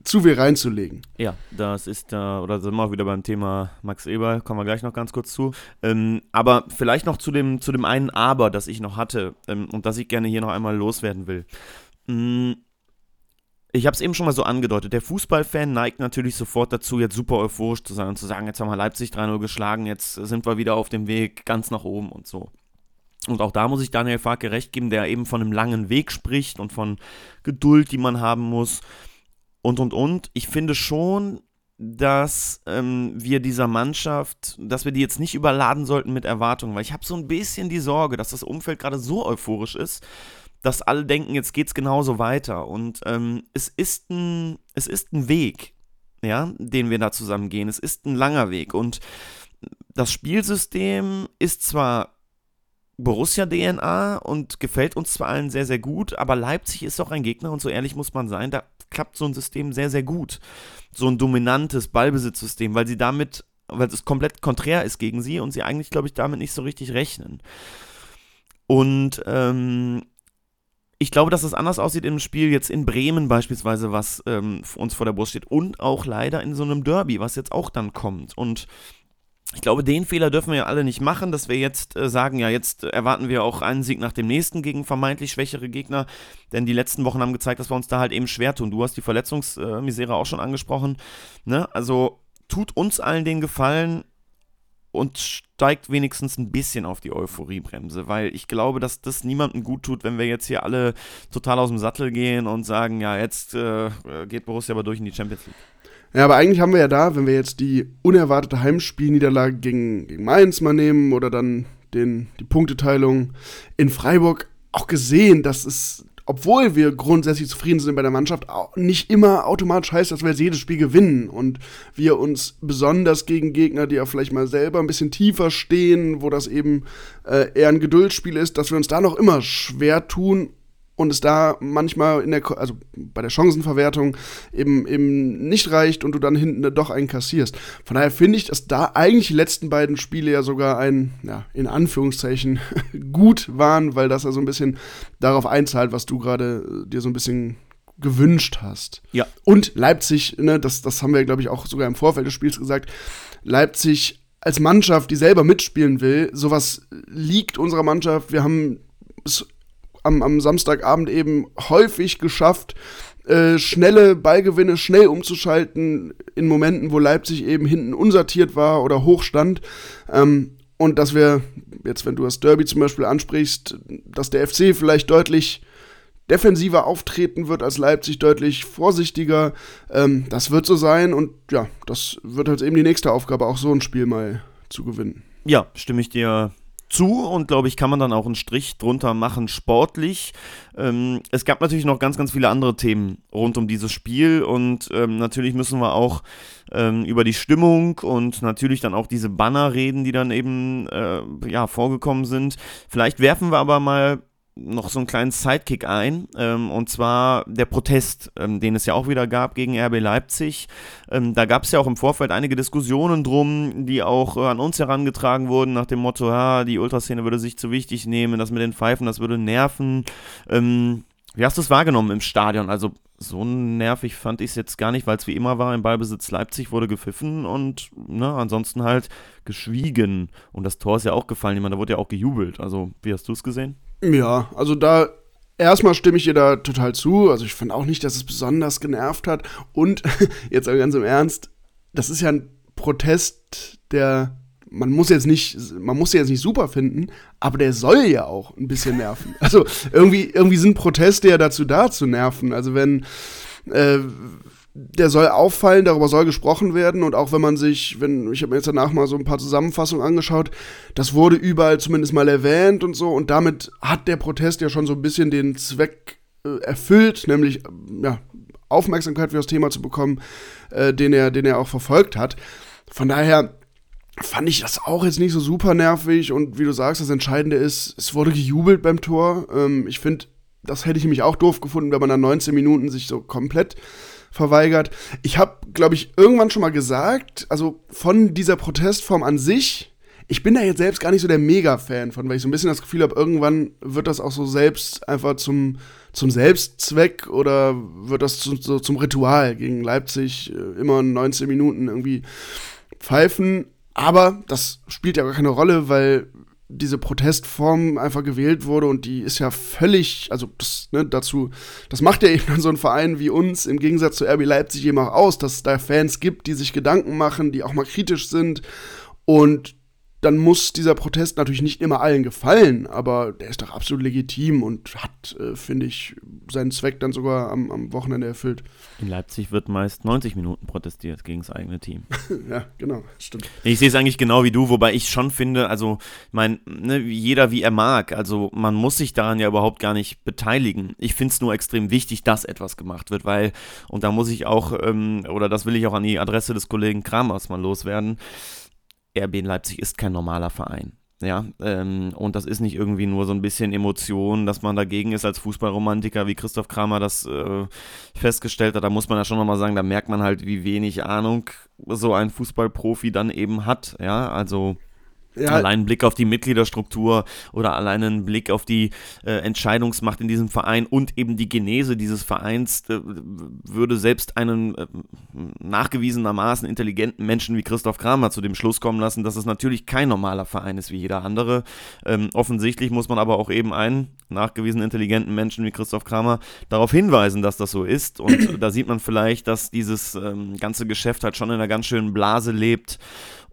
zu viel reinzulegen. Ja, das ist da, äh, oder sind wir auch wieder beim Thema Max Eber, kommen wir gleich noch ganz kurz zu. Ähm, aber vielleicht noch zu dem, zu dem einen Aber, das ich noch hatte ähm, und das ich gerne hier noch einmal loswerden will. Mhm. Ich habe es eben schon mal so angedeutet. Der Fußballfan neigt natürlich sofort dazu, jetzt super euphorisch zu sein und zu sagen, jetzt haben wir Leipzig 3-0 geschlagen, jetzt sind wir wieder auf dem Weg ganz nach oben und so. Und auch da muss ich Daniel Farke recht geben, der eben von einem langen Weg spricht und von Geduld, die man haben muss und, und, und. Ich finde schon, dass ähm, wir dieser Mannschaft, dass wir die jetzt nicht überladen sollten mit Erwartungen, weil ich habe so ein bisschen die Sorge, dass das Umfeld gerade so euphorisch ist, dass alle denken, jetzt geht es genauso weiter. Und ähm, es, ist ein, es ist ein Weg, ja, den wir da zusammen gehen. Es ist ein langer Weg. Und das Spielsystem ist zwar Borussia-DNA und gefällt uns zwar allen sehr, sehr gut, aber Leipzig ist doch ein Gegner und so ehrlich muss man sein, da klappt so ein System sehr, sehr gut. So ein dominantes Ballbesitzsystem, weil sie damit, weil es komplett konträr ist gegen sie und sie eigentlich, glaube ich, damit nicht so richtig rechnen. Und ähm, ich glaube, dass es anders aussieht im Spiel jetzt in Bremen beispielsweise, was ähm, uns vor der Brust steht und auch leider in so einem Derby, was jetzt auch dann kommt. Und ich glaube, den Fehler dürfen wir ja alle nicht machen, dass wir jetzt äh, sagen, ja, jetzt erwarten wir auch einen Sieg nach dem nächsten gegen vermeintlich schwächere Gegner, denn die letzten Wochen haben gezeigt, dass wir uns da halt eben schwer tun. Du hast die Verletzungsmisere auch schon angesprochen. Ne? Also tut uns allen den Gefallen und steigt wenigstens ein bisschen auf die Euphoriebremse, weil ich glaube, dass das niemandem gut tut, wenn wir jetzt hier alle total aus dem Sattel gehen und sagen, ja, jetzt äh, geht Borussia aber durch in die Champions League. Ja, aber eigentlich haben wir ja da, wenn wir jetzt die unerwartete Heimspielniederlage gegen, gegen Mainz mal nehmen oder dann den, die Punkteteilung in Freiburg, auch gesehen, dass es obwohl wir grundsätzlich zufrieden sind bei der Mannschaft, nicht immer automatisch heißt, dass wir jetzt jedes Spiel gewinnen. Und wir uns besonders gegen Gegner, die ja vielleicht mal selber ein bisschen tiefer stehen, wo das eben äh, eher ein Geduldsspiel ist, dass wir uns da noch immer schwer tun und es da manchmal in der, also bei der Chancenverwertung eben, eben nicht reicht und du dann hinten doch einen kassierst. Von daher finde ich, dass da eigentlich die letzten beiden Spiele ja sogar ein, ja, in Anführungszeichen gut waren, weil das ja so ein bisschen darauf einzahlt, was du gerade äh, dir so ein bisschen gewünscht hast. Ja. Und Leipzig, ne, das, das haben wir, glaube ich, auch sogar im Vorfeld des Spiels gesagt, Leipzig als Mannschaft, die selber mitspielen will, sowas liegt unserer Mannschaft. Wir haben es am, am Samstagabend eben häufig geschafft, äh, schnelle Ballgewinne schnell umzuschalten in Momenten, wo Leipzig eben hinten unsortiert war oder hoch stand. Ähm, und dass wir, jetzt wenn du das Derby zum Beispiel ansprichst, dass der FC vielleicht deutlich defensiver auftreten wird als Leipzig, deutlich vorsichtiger. Ähm, das wird so sein und ja, das wird halt eben die nächste Aufgabe, auch so ein Spiel mal zu gewinnen. Ja, stimme ich dir zu und glaube ich, kann man dann auch einen Strich drunter machen, sportlich. Ähm, es gab natürlich noch ganz, ganz viele andere Themen rund um dieses Spiel und ähm, natürlich müssen wir auch ähm, über die Stimmung und natürlich dann auch diese Banner reden, die dann eben äh, ja, vorgekommen sind. Vielleicht werfen wir aber mal noch so einen kleinen Sidekick ein, ähm, und zwar der Protest, ähm, den es ja auch wieder gab gegen RB Leipzig. Ähm, da gab es ja auch im Vorfeld einige Diskussionen drum, die auch äh, an uns herangetragen wurden, nach dem Motto, ja, die Ultraszene würde sich zu wichtig nehmen, das mit den Pfeifen, das würde nerven. Ähm, wie hast du es wahrgenommen im Stadion? Also so nervig fand ich es jetzt gar nicht, weil es wie immer war, im Ballbesitz Leipzig wurde gepfiffen und ne, ansonsten halt geschwiegen. Und das Tor ist ja auch gefallen, ich meine, da wurde ja auch gejubelt. Also, wie hast du es gesehen? Ja, also da erstmal stimme ich dir da total zu. Also ich finde auch nicht, dass es besonders genervt hat. Und jetzt aber ganz im Ernst, das ist ja ein Protest, der man muss jetzt nicht, man muss jetzt nicht super finden, aber der soll ja auch ein bisschen nerven. Also irgendwie, irgendwie sind Proteste ja dazu da zu nerven. Also wenn äh, der soll auffallen, darüber soll gesprochen werden und auch wenn man sich, wenn ich habe mir jetzt danach mal so ein paar Zusammenfassungen angeschaut, das wurde überall zumindest mal erwähnt und so und damit hat der Protest ja schon so ein bisschen den Zweck äh, erfüllt, nämlich ja, Aufmerksamkeit für das Thema zu bekommen, äh, den er, den er auch verfolgt hat. Von daher fand ich das auch jetzt nicht so super nervig und wie du sagst, das Entscheidende ist, es wurde gejubelt beim Tor. Ähm, ich finde, das hätte ich nämlich auch doof gefunden, wenn man dann 19 Minuten sich so komplett verweigert. Ich habe, glaube ich, irgendwann schon mal gesagt, also von dieser Protestform an sich, ich bin da jetzt selbst gar nicht so der Mega-Fan von, weil ich so ein bisschen das Gefühl habe, irgendwann wird das auch so selbst einfach zum, zum Selbstzweck oder wird das zu, so zum Ritual gegen Leipzig äh, immer 19 Minuten irgendwie pfeifen. Aber das spielt ja gar keine Rolle, weil diese Protestform einfach gewählt wurde und die ist ja völlig, also das, ne, dazu, das macht ja eben so ein Verein wie uns. Im Gegensatz zu RB Leipzig eben auch aus, dass es da Fans gibt, die sich Gedanken machen, die auch mal kritisch sind. Und dann muss dieser Protest natürlich nicht immer allen gefallen, aber der ist doch absolut legitim und hat, äh, finde ich, seinen Zweck dann sogar am, am, Wochenende erfüllt. In Leipzig wird meist 90 Minuten protestiert gegen das eigene Team. ja, genau, stimmt. Ich sehe es eigentlich genau wie du, wobei ich schon finde, also, mein, ne, jeder wie er mag, also man muss sich daran ja überhaupt gar nicht beteiligen. Ich finde es nur extrem wichtig, dass etwas gemacht wird, weil, und da muss ich auch, ähm, oder das will ich auch an die Adresse des Kollegen Kramers mal loswerden, RB Leipzig ist kein normaler Verein. Ja, ähm, und das ist nicht irgendwie nur so ein bisschen Emotion, dass man dagegen ist als Fußballromantiker, wie Christoph Kramer das äh, festgestellt hat. Da muss man ja schon nochmal sagen, da merkt man halt, wie wenig Ahnung so ein Fußballprofi dann eben hat. Ja, also Ja. Allein ein Blick auf die Mitgliederstruktur oder allein ein Blick auf die äh, Entscheidungsmacht in diesem Verein und eben die Genese dieses Vereins äh, würde selbst einen äh, nachgewiesenermaßen intelligenten Menschen wie Christoph Kramer zu dem Schluss kommen lassen, dass es natürlich kein normaler Verein ist wie jeder andere. Ähm, offensichtlich muss man aber auch eben einen nachgewiesen intelligenten Menschen wie Christoph Kramer darauf hinweisen, dass das so ist. Und da sieht man vielleicht, dass dieses ähm, ganze Geschäft halt schon in einer ganz schönen Blase lebt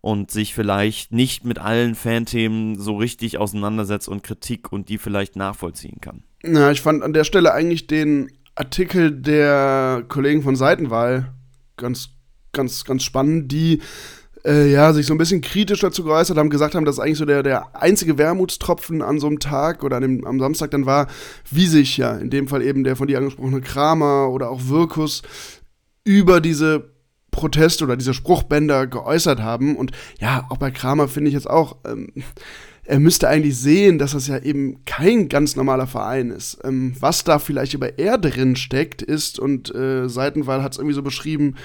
und sich vielleicht nicht mit allen Fanthemen so richtig auseinandersetzt und Kritik und die vielleicht nachvollziehen kann. Ja, ich fand an der Stelle eigentlich den Artikel der Kollegen von Seitenwahl ganz, ganz, ganz spannend, die äh, ja, sich so ein bisschen kritisch dazu geäußert haben, gesagt haben, dass eigentlich so der, der einzige Wermutstropfen an so einem Tag oder an dem, am Samstag dann war, wie sich ja in dem Fall eben der von dir angesprochene Kramer oder auch Wirkus über diese Protest oder diese Spruchbänder geäußert haben. Und ja, auch bei Kramer finde ich jetzt auch, ähm, er müsste eigentlich sehen, dass das ja eben kein ganz normaler Verein ist. Ähm, was da vielleicht über er drin steckt, ist, und äh, Seitenwahl hat es irgendwie so beschrieben,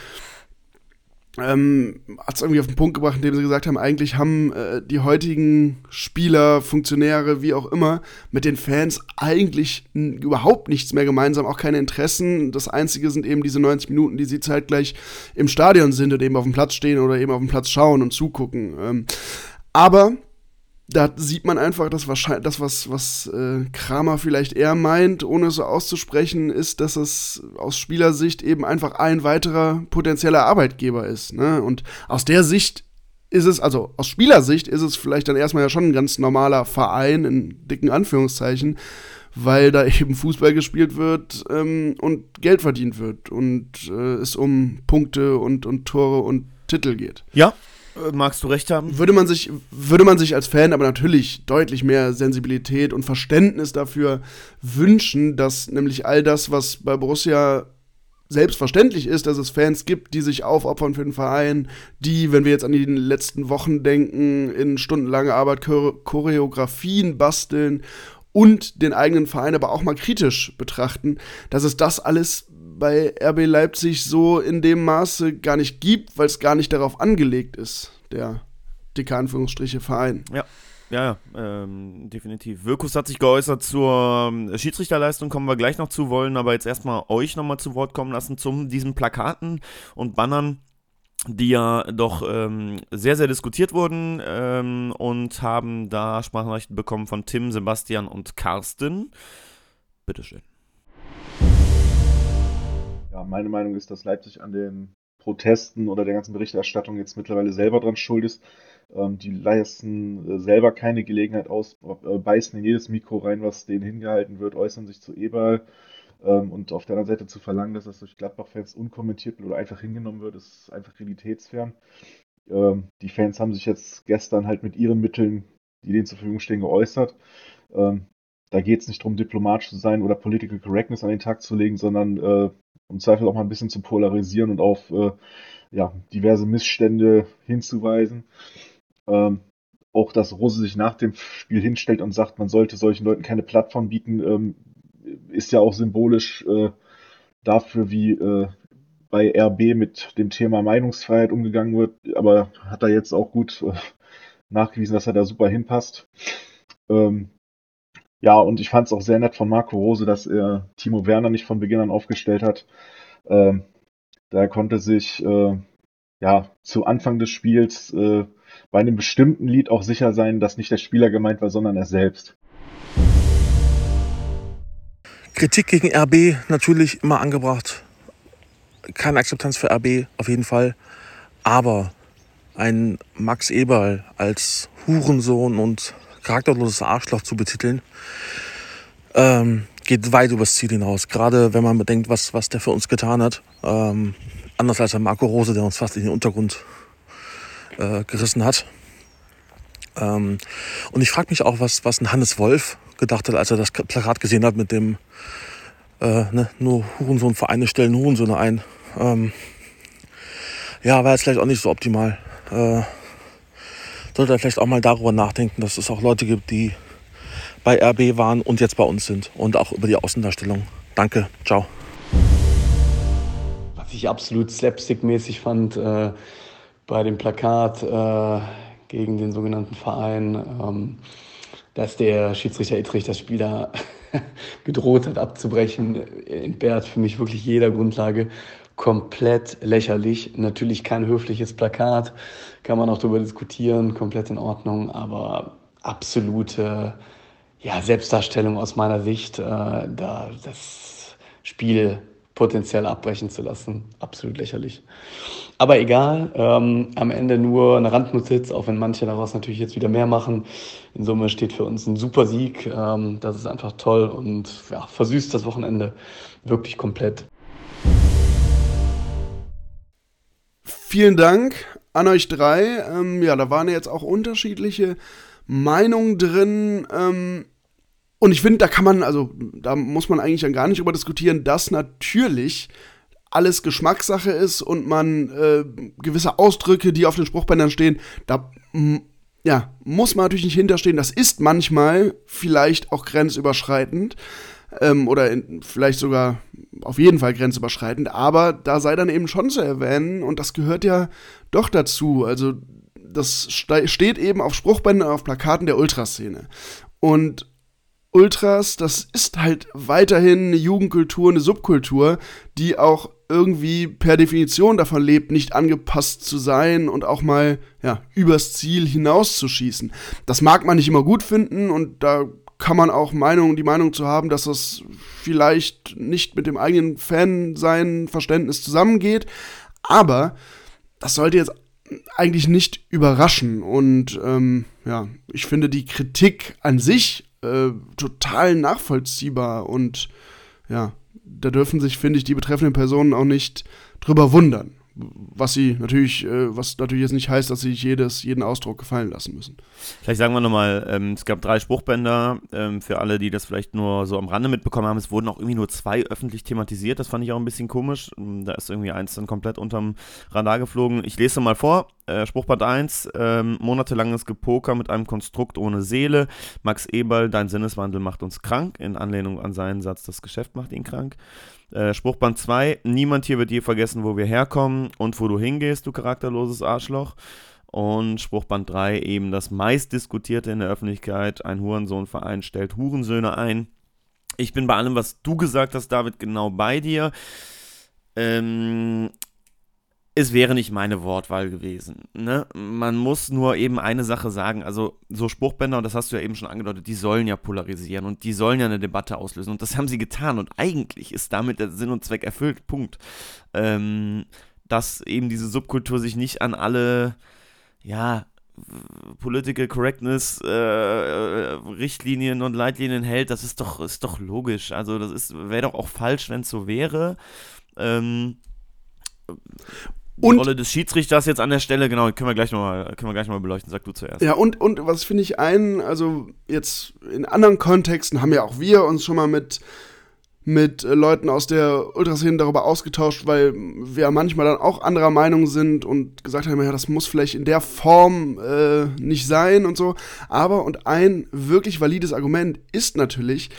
ähm, hat es irgendwie auf den Punkt gebracht, indem sie gesagt haben, eigentlich haben äh, die heutigen Spieler, Funktionäre, wie auch immer, mit den Fans eigentlich überhaupt nichts mehr gemeinsam, auch keine Interessen. Das Einzige sind eben diese 90 Minuten, die sie zeitgleich im Stadion sind und eben auf dem Platz stehen oder eben auf dem Platz schauen und zugucken. Ähm, aber da sieht man einfach, dass wahrscheinlich das, was, was äh, Kramer vielleicht eher meint, ohne es so auszusprechen, ist, dass es aus Spielersicht eben einfach ein weiterer potenzieller Arbeitgeber ist. Ne? Und aus der Sicht ist es, also aus Spielersicht ist es vielleicht dann erstmal ja schon ein ganz normaler Verein, in dicken Anführungszeichen, weil da eben Fußball gespielt wird ähm, und Geld verdient wird und äh, es um Punkte und, und Tore und Titel geht. Ja, magst du recht haben? Würde man sich, würde man sich als Fan aber natürlich deutlich mehr Sensibilität und Verständnis dafür wünschen, dass nämlich all das, was bei Borussia selbstverständlich ist, dass es Fans gibt, die sich aufopfern für den Verein, die, wenn wir jetzt an die letzten Wochen denken, in stundenlange Arbeit Choreografien basteln und den eigenen Verein aber auch mal kritisch betrachten, dass es das alles bei RB Leipzig so in dem Maße gar nicht gibt, weil es gar nicht darauf angelegt ist, der dicke Anführungsstriche Verein. Ja. Ja, ähm, definitiv. Wirkus hat sich geäußert zur ähm, Schiedsrichterleistung, kommen wir gleich noch zu, wollen aber jetzt erstmal euch nochmal zu Wort kommen lassen zu diesen Plakaten und Bannern, die ja doch ähm, sehr, sehr diskutiert wurden ähm, und haben da Sprachnachrichten bekommen von Tim, Sebastian und Carsten. Bitteschön. Ja, meine Meinung ist, dass Leipzig an den Protesten oder der ganzen Berichterstattung jetzt mittlerweile selber dran schuld ist. Ähm, die leisten äh, selber keine Gelegenheit aus, äh, beißen in jedes Mikro rein, was denen hingehalten wird, äußern sich zu Eberl. Ähm, und auf der anderen Seite zu verlangen, dass das durch Gladbach-Fans unkommentiert oder einfach hingenommen wird, ist einfach realitätsfern. Ähm, die Fans haben sich jetzt gestern halt mit ihren Mitteln, die denen zur Verfügung stehen, geäußert. Ähm, da geht es nicht darum, diplomatisch zu sein oder Political Correctness an den Tag zu legen, sondern äh, im Zweifel auch mal ein bisschen zu polarisieren und auf äh, ja, diverse Missstände hinzuweisen. Ähm, auch, dass Rose sich nach dem Spiel hinstellt und sagt, man sollte solchen Leuten keine Plattform bieten, ähm, ist ja auch symbolisch äh, dafür, wie äh, bei RB mit dem Thema Meinungsfreiheit umgegangen wird. Aber hat er jetzt auch gut äh, nachgewiesen, dass er da super hinpasst. Ähm, ja, und ich fand es auch sehr nett von Marco Rose, dass er Timo Werner nicht von Beginn an aufgestellt hat. Ähm, da konnte sich äh, ja zu Anfang des Spiels äh, bei einem bestimmten Lied auch sicher sein, dass nicht der Spieler gemeint war, sondern er selbst. Kritik gegen RB natürlich immer angebracht. Keine Akzeptanz für RB auf jeden Fall. Aber ein Max Eberl als Hurensohn und charakterloses Arschloch zu betiteln, ähm, geht weit übers Ziel hinaus. Gerade wenn man bedenkt, was, was der für uns getan hat. Ähm, anders als der Marco Rose, der uns fast in den Untergrund äh, gerissen hat. Ähm, und ich frage mich auch, was, was ein Hannes Wolf gedacht hat, als er das Plakat gesehen hat mit dem äh, ne, nur Hurensohn-Vereine stellen Hurensöhne ein. Ähm, ja, war jetzt vielleicht auch nicht so optimal. Äh, sollte er vielleicht auch mal darüber nachdenken, dass es auch Leute gibt, die bei RB waren und jetzt bei uns sind und auch über die Außendarstellung. Danke, ciao. Was ich absolut slapstick-mäßig fand äh, bei dem Plakat, äh, gegen den sogenannten Verein, ähm, dass der Schiedsrichter Ittrich das Spiel da gedroht hat abzubrechen, entbehrt für mich wirklich jeder Grundlage. Komplett lächerlich. Natürlich kein höfliches Plakat, kann man auch darüber diskutieren, komplett in Ordnung, aber absolute ja, Selbstdarstellung aus meiner Sicht, äh, da das Spiel potenziell abbrechen zu lassen. Absolut lächerlich. Aber egal, ähm, am Ende nur eine Randnotiz, auch wenn manche daraus natürlich jetzt wieder mehr machen. In Summe steht für uns ein super Sieg. Ähm, das ist einfach toll und ja, versüßt das Wochenende wirklich komplett. Vielen Dank an euch drei. Ähm, ja, da waren jetzt auch unterschiedliche Meinungen drin. Ähm, und ich finde, da kann man, also da muss man eigentlich dann gar nicht über diskutieren, dass natürlich alles Geschmackssache ist und man äh, gewisse Ausdrücke, die auf den Spruchbändern stehen, da ja, muss man natürlich nicht hinterstehen. Das ist manchmal vielleicht auch grenzüberschreitend ähm, oder in, vielleicht sogar auf jeden Fall grenzüberschreitend, aber da sei dann eben schon zu erwähnen und das gehört ja doch dazu. Also das steht eben auf Spruchbändern, auf Plakaten der Ultraszene. Und Ultras, das ist halt weiterhin eine Jugendkultur, eine Subkultur, die auch irgendwie per Definition davon lebt, nicht angepasst zu sein und auch mal ja, übers Ziel hinauszuschießen. Das mag man nicht immer gut finden und da kann man auch Meinung, die Meinung zu haben, dass das vielleicht nicht mit dem eigenen Fan-Sein, Verständnis zusammengeht. Aber das sollte jetzt eigentlich nicht überraschen. Und ähm, ja, ich finde die Kritik an sich äh, total nachvollziehbar und ja, da dürfen sich, finde ich, die betreffenden Personen auch nicht drüber wundern. Was sie natürlich, äh, was natürlich jetzt nicht heißt, dass sie sich jedes, jeden Ausdruck gefallen lassen müssen. Vielleicht sagen wir nochmal, ähm, es gab drei Spruchbänder, ähm, für alle, die das vielleicht nur so am Rande mitbekommen haben. Es wurden auch irgendwie nur zwei öffentlich thematisiert, das fand ich auch ein bisschen komisch. Ähm, da ist irgendwie eins dann komplett unterm Radar geflogen. Ich lese mal vor. Äh, Spruchband 1, ähm, monatelanges Gepoker mit einem Konstrukt ohne Seele. Max Eberl, dein Sinneswandel macht uns krank, in Anlehnung an seinen Satz, das Geschäft macht ihn krank. Äh, Spruchband 2, niemand hier wird je vergessen, wo wir herkommen und wo du hingehst, du charakterloses Arschloch. Und Spruchband 3, eben das meistdiskutierte in der Öffentlichkeit, ein Hurensohnverein stellt Hurensöhne ein. Ich bin bei allem, was du gesagt hast, David, genau bei dir. Ähm, es wäre nicht meine Wortwahl gewesen. Ne? Man muss nur eben eine Sache sagen. Also, so Spruchbänder, und das hast du ja eben schon angedeutet, die sollen ja polarisieren und die sollen ja eine Debatte auslösen. Und das haben sie getan. Und eigentlich ist damit der Sinn und Zweck erfüllt. Punkt. Ähm, dass eben diese Subkultur sich nicht an alle, ja, Political Correctness äh, Richtlinien und Leitlinien hält, das ist doch, ist doch logisch. Also, das wäre doch auch falsch, wenn es so wäre. Ähm, und, Rolle des Schiedsrichters jetzt an der Stelle, genau, können wir gleich nochmal noch, beleuchten. Sag du zuerst. Ja, und, und was finde ich ein, also jetzt in anderen Kontexten haben ja auch wir uns schon mal mit, mit Leuten aus der Ultraszene darüber ausgetauscht, weil wir manchmal dann auch anderer Meinung sind und gesagt haben, ja, das muss vielleicht in der Form äh, nicht sein und so. Aber, und ein wirklich valides Argument ist natürlich,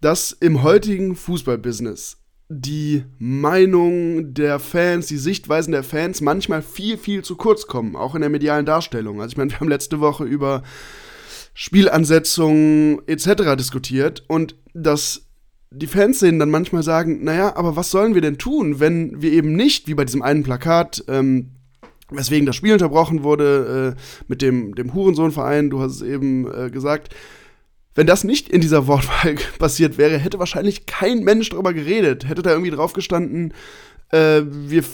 dass im heutigen Fußballbusiness die Meinung der Fans, die Sichtweisen der Fans manchmal viel, viel zu kurz kommen, auch in der medialen Darstellung. Also ich meine, wir haben letzte Woche über Spielansetzungen etc. diskutiert und dass die Fans sehen dann manchmal sagen, naja, aber was sollen wir denn tun, wenn wir eben nicht, wie bei diesem einen Plakat, ähm, weswegen das Spiel unterbrochen wurde, äh, mit dem, dem Hurensohnverein, du hast es eben äh, gesagt, wenn das nicht in dieser Wortwahl passiert wäre, hätte wahrscheinlich kein Mensch darüber geredet. Hätte da irgendwie drauf gestanden, äh, wir,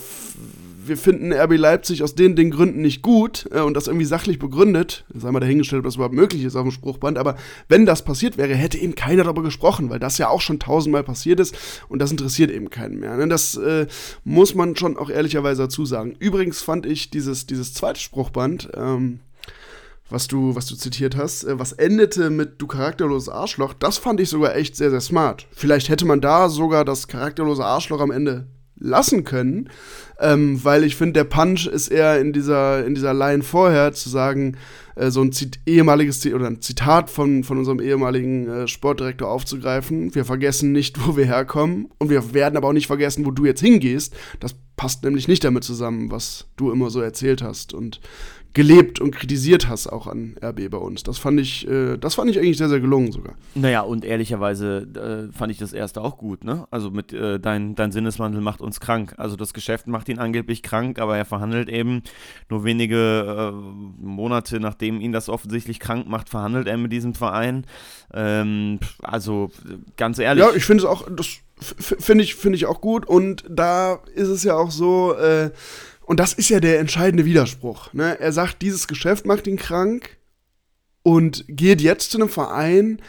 wir finden RB Leipzig aus den, den Gründen nicht gut äh, und das irgendwie sachlich begründet, sei mal dahingestellt, ob das überhaupt möglich ist auf dem Spruchband, aber wenn das passiert wäre, hätte eben keiner darüber gesprochen, weil das ja auch schon tausendmal passiert ist und das interessiert eben keinen mehr. Ne? Das äh, muss man schon auch ehrlicherweise dazu sagen. Übrigens fand ich dieses, dieses zweite Spruchband, ähm, was du, was du zitiert hast, äh, was endete mit du charakterloses Arschloch, das fand ich sogar echt sehr, sehr smart. Vielleicht hätte man da sogar das charakterlose Arschloch am Ende lassen können, ähm, weil ich finde, der Punch ist eher in dieser, in dieser Line vorher zu sagen, äh, so ein Zit ehemaliges Zit oder ein Zitat von, von unserem ehemaligen äh, Sportdirektor aufzugreifen. Wir vergessen nicht, wo wir herkommen und wir werden aber auch nicht vergessen, wo du jetzt hingehst. Das passt nämlich nicht damit zusammen, was du immer so erzählt hast. Und gelebt und kritisiert hast, auch an RB bei uns. Das fand ich, äh, das fand ich eigentlich sehr, sehr gelungen sogar. Naja, und ehrlicherweise äh, fand ich das erste auch gut, ne? Also mit äh, dein, dein Sinneswandel macht uns krank. Also das Geschäft macht ihn angeblich krank, aber er verhandelt eben nur wenige äh, Monate, nachdem ihn das offensichtlich krank macht, verhandelt er mit diesem Verein. Ähm, also ganz ehrlich. Ja, ich finde es auch, das finde ich, find ich auch gut. Und da ist es ja auch so, äh, und das ist ja der entscheidende Widerspruch. Ne? Er sagt, dieses Geschäft macht ihn krank und geht jetzt zu einem Verein,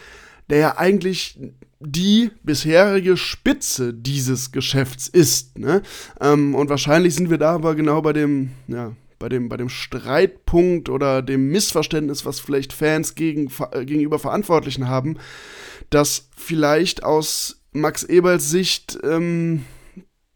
der ja eigentlich die bisherige Spitze dieses Geschäfts ist. Ne? Ähm, und wahrscheinlich sind wir da aber genau bei dem, ja, bei dem, bei dem Streitpunkt oder dem Missverständnis, was vielleicht Fans gegen, äh, gegenüber Verantwortlichen haben, dass vielleicht aus Max Eberls Sicht ähm,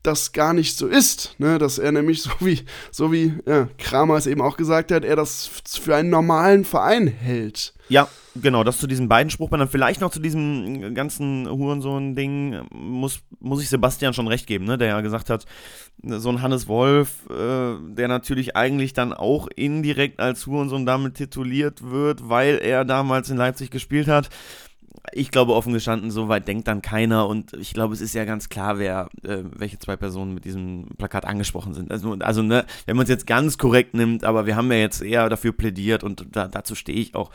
das gar nicht so ist, ne? dass er nämlich so wie, so wie ja, Kramer es eben auch gesagt hat, er das für einen normalen Verein hält. Ja, genau, das zu diesen beiden Spruchbändern. Vielleicht noch zu diesem ganzen Hurensohn-Ding muss, muss ich Sebastian schon recht geben, ne? der ja gesagt hat, so ein Hannes Wolf, äh, der natürlich eigentlich dann auch indirekt als Hurensohn damit tituliert wird, weil er damals in Leipzig gespielt hat ich glaube offen gestanden, so weit denkt dann keiner und ich glaube, es ist ja ganz klar, wer, äh, welche zwei Personen mit diesem Plakat angesprochen sind. Also, also ne, wenn man es jetzt ganz korrekt nimmt, aber wir haben ja jetzt eher dafür plädiert und da, dazu stehe ich auch,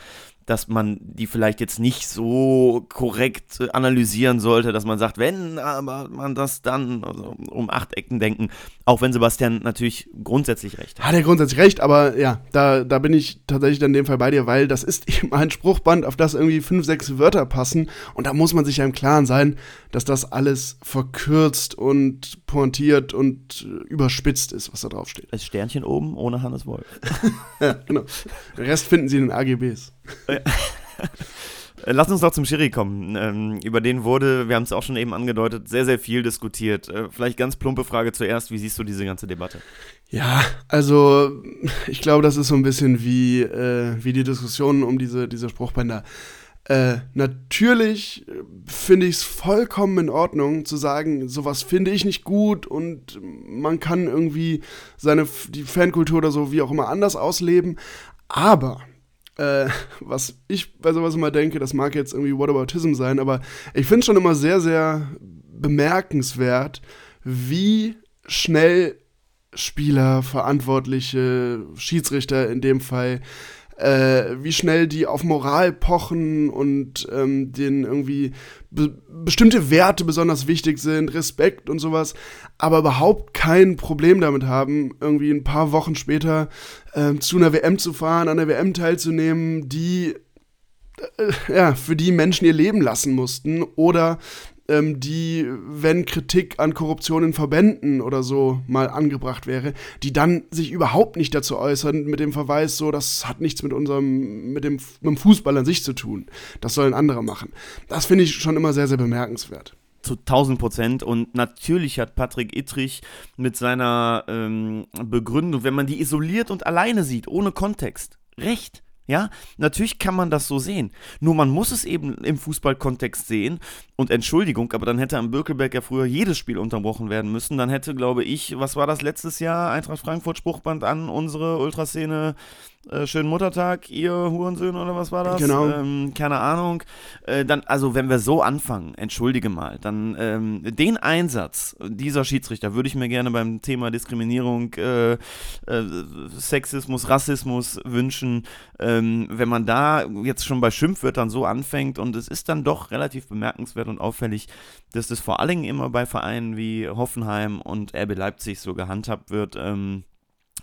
dass man die vielleicht jetzt nicht so korrekt analysieren sollte, dass man sagt, wenn aber man das dann also um acht Ecken denken, auch wenn Sebastian natürlich grundsätzlich recht hat. Hat er grundsätzlich recht, aber ja, da, da bin ich tatsächlich in dem Fall bei dir, weil das ist eben ein Spruchband, auf das irgendwie fünf, sechs Wörter passen und da muss man sich ja im Klaren sein, dass das alles verkürzt und pointiert und überspitzt ist, was da drauf steht. Als Sternchen oben ohne Hannes Wolf. ja, genau. Den Rest finden Sie in den AGBs. Lass uns doch zum Schiri kommen. Ähm, über den wurde, wir haben es auch schon eben angedeutet, sehr, sehr viel diskutiert. Äh, vielleicht ganz plumpe Frage zuerst. Wie siehst du diese ganze Debatte? Ja, also ich glaube, das ist so ein bisschen wie, äh, wie die Diskussion um diese, diese Spruchbänder. Äh, natürlich äh, finde ich es vollkommen in Ordnung zu sagen, sowas finde ich nicht gut und man kann irgendwie seine die Fankultur oder so wie auch immer anders ausleben. Aber äh, was ich bei sowas immer denke, das mag jetzt irgendwie Whataboutism sein, aber ich finde es schon immer sehr, sehr bemerkenswert, wie schnell Spieler, Verantwortliche, Schiedsrichter in dem Fall äh, wie schnell die auf Moral pochen und ähm, denen irgendwie be bestimmte Werte besonders wichtig sind, Respekt und sowas, aber überhaupt kein Problem damit haben, irgendwie ein paar Wochen später äh, zu einer WM zu fahren, an der WM teilzunehmen, die äh, ja, für die Menschen ihr Leben lassen mussten oder ähm, die, wenn Kritik an Korruption in Verbänden oder so mal angebracht wäre, die dann sich überhaupt nicht dazu äußern mit dem Verweis, so, das hat nichts mit unserem, mit dem, mit dem Fußball an sich zu tun. Das sollen andere machen. Das finde ich schon immer sehr, sehr bemerkenswert zu 1000 Prozent. Und natürlich hat Patrick Ittrich mit seiner ähm, Begründung, wenn man die isoliert und alleine sieht, ohne Kontext, recht. Ja, natürlich kann man das so sehen. Nur man muss es eben im Fußballkontext sehen. Und Entschuldigung, aber dann hätte am Birkelberg ja früher jedes Spiel unterbrochen werden müssen. Dann hätte, glaube ich, was war das letztes Jahr? Eintracht Frankfurt Spruchband an unsere Ultraszene äh, schönen Muttertag, ihr Hurensöhne oder was war das? Genau. Ähm, keine Ahnung. Äh, dann, also wenn wir so anfangen, entschuldige mal, dann ähm, den Einsatz dieser Schiedsrichter würde ich mir gerne beim Thema Diskriminierung, äh, äh Sexismus, Rassismus wünschen, ähm, wenn man da jetzt schon bei Schimpfwörtern so anfängt und es ist dann doch relativ bemerkenswert und auffällig, dass das vor allen Dingen immer bei Vereinen wie Hoffenheim und RB Leipzig so gehandhabt wird. Ähm,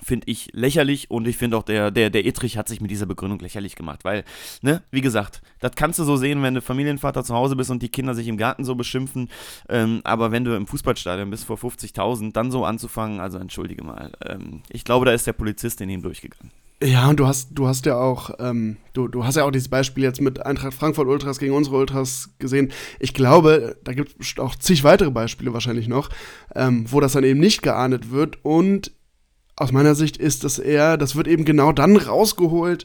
finde ich lächerlich und ich finde auch der, der, der Ittrich hat sich mit dieser Begründung lächerlich gemacht, weil, ne, wie gesagt, das kannst du so sehen, wenn du Familienvater zu Hause bist und die Kinder sich im Garten so beschimpfen, ähm, aber wenn du im Fußballstadion bist vor 50.000, dann so anzufangen, also entschuldige mal, ähm, ich glaube, da ist der Polizist in ihm durchgegangen. Ja, und du hast, du hast ja auch, ähm, du, du hast ja auch dieses Beispiel jetzt mit Eintracht Frankfurt Ultras gegen unsere Ultras gesehen. Ich glaube, da gibt es auch zig weitere Beispiele wahrscheinlich noch, ähm, wo das dann eben nicht geahndet wird und aus meiner Sicht ist das eher, das wird eben genau dann rausgeholt,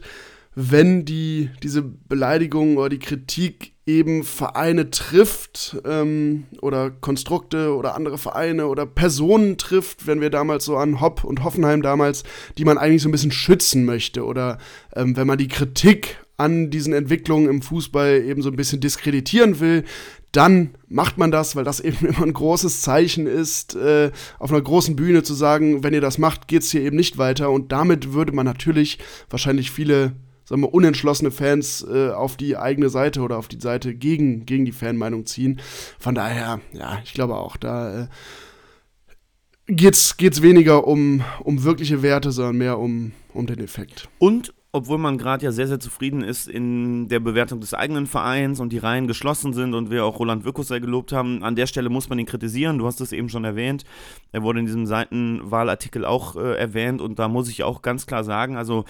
wenn die, diese Beleidigung oder die Kritik eben Vereine trifft ähm, oder Konstrukte oder andere Vereine oder Personen trifft, wenn wir damals so an Hopp und Hoffenheim damals, die man eigentlich so ein bisschen schützen möchte oder ähm, wenn man die Kritik an diesen Entwicklungen im Fußball eben so ein bisschen diskreditieren will, dann macht man das, weil das eben immer ein großes Zeichen ist, äh, auf einer großen Bühne zu sagen, wenn ihr das macht, geht es hier eben nicht weiter. Und damit würde man natürlich wahrscheinlich viele sagen wir, unentschlossene Fans äh, auf die eigene Seite oder auf die Seite gegen, gegen die Fanmeinung ziehen. Von daher, ja, ich glaube auch, da äh, geht es weniger um, um wirkliche Werte, sondern mehr um, um den Effekt. Und obwohl man gerade ja sehr, sehr zufrieden ist in der Bewertung des eigenen Vereins und die Reihen geschlossen sind und wir auch Roland Wirkus sehr gelobt haben, an der Stelle muss man ihn kritisieren. Du hast es eben schon erwähnt. Er wurde in diesem Seitenwahlartikel auch äh, erwähnt und da muss ich auch ganz klar sagen, also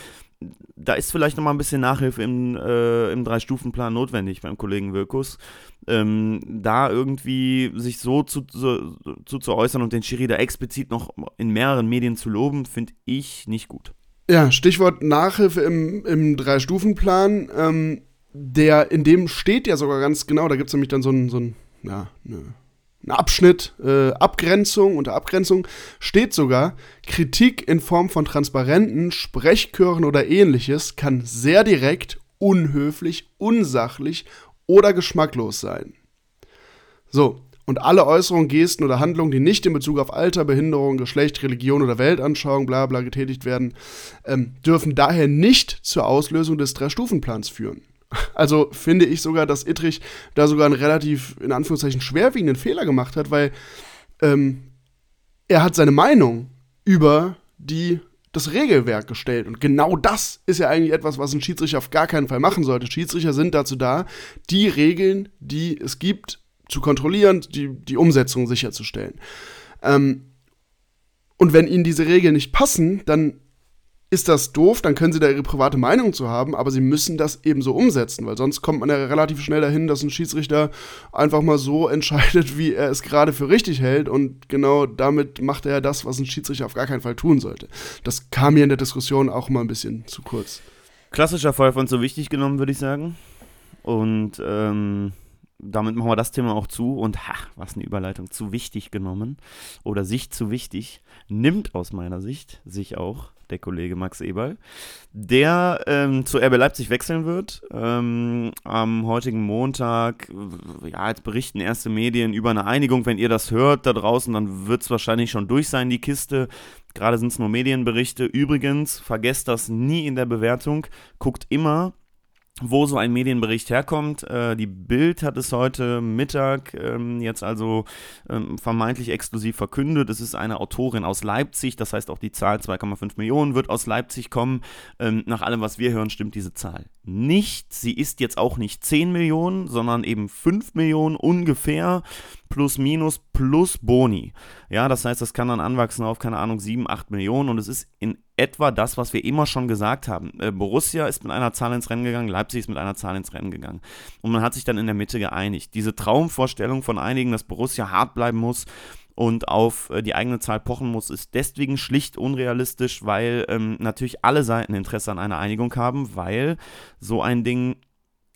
da ist vielleicht noch mal ein bisschen Nachhilfe im, äh, im Drei-Stufen-Plan notwendig beim Kollegen Wirkus. Ähm, da irgendwie sich so zu, zu, zu, zu äußern und den Schiri da explizit noch in mehreren Medien zu loben, finde ich nicht gut. Ja, Stichwort Nachhilfe im, im Drei-Stufen-Plan. Ähm, der, in dem steht ja sogar ganz genau, da gibt es nämlich dann so ein, so ja, eine, ein Abschnitt, äh, Abgrenzung, unter Abgrenzung steht sogar, Kritik in Form von Transparenten, Sprechchören oder ähnliches kann sehr direkt, unhöflich, unsachlich oder geschmacklos sein. So, und alle Äußerungen, Gesten oder Handlungen, die nicht in Bezug auf Alter, Behinderung, Geschlecht, Religion oder Weltanschauung, bla bla getätigt werden, ähm, dürfen daher nicht zur Auslösung des Drei-Stufen-Plans führen. Also finde ich sogar, dass Ittrich da sogar einen relativ, in Anführungszeichen, schwerwiegenden Fehler gemacht hat, weil ähm, er hat seine Meinung über die das Regelwerk gestellt. Und genau das ist ja eigentlich etwas, was ein Schiedsrichter auf gar keinen Fall machen sollte. Schiedsrichter sind dazu da, die Regeln, die es gibt, zu kontrollieren, die, die Umsetzung sicherzustellen. Ähm, und wenn ihnen diese Regeln nicht passen, dann ist das doof, dann können sie da ihre private Meinung zu haben, aber sie müssen das eben so umsetzen, weil sonst kommt man ja relativ schnell dahin, dass ein Schiedsrichter einfach mal so entscheidet, wie er es gerade für richtig hält und genau damit macht er das, was ein Schiedsrichter auf gar keinen Fall tun sollte. Das kam mir in der Diskussion auch mal ein bisschen zu kurz. Klassischer Fall von so wichtig genommen, würde ich sagen. Und ähm, damit machen wir das Thema auch zu und ha, was eine Überleitung, zu wichtig genommen oder sich zu wichtig, nimmt aus meiner Sicht sich auch der Kollege Max Eberl, der ähm, zu RB Leipzig wechseln wird. Ähm, am heutigen Montag, ja, jetzt berichten erste Medien über eine Einigung. Wenn ihr das hört da draußen, dann wird es wahrscheinlich schon durch sein, die Kiste. Gerade sind es nur Medienberichte. Übrigens, vergesst das nie in der Bewertung. Guckt immer wo so ein Medienbericht herkommt. Äh, die Bild hat es heute Mittag ähm, jetzt also ähm, vermeintlich exklusiv verkündet. Es ist eine Autorin aus Leipzig, das heißt auch die Zahl 2,5 Millionen wird aus Leipzig kommen. Ähm, nach allem, was wir hören, stimmt diese Zahl nicht. Sie ist jetzt auch nicht 10 Millionen, sondern eben 5 Millionen ungefähr plus minus plus Boni. Ja, das heißt, das kann dann anwachsen auf, keine Ahnung, 7, 8 Millionen und es ist in etwa das, was wir immer schon gesagt haben. Äh, Borussia ist mit einer Zahl ins Rennen gegangen, Leipzig ist mit einer Zahl ins Rennen gegangen. Und man hat sich dann in der Mitte geeinigt. Diese Traumvorstellung von einigen, dass Borussia hart bleiben muss und auf äh, die eigene Zahl pochen muss, ist deswegen schlicht unrealistisch, weil ähm, natürlich alle Seiten Interesse an einer Einigung haben, weil so ein Ding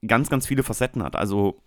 ganz, ganz viele Facetten hat. Also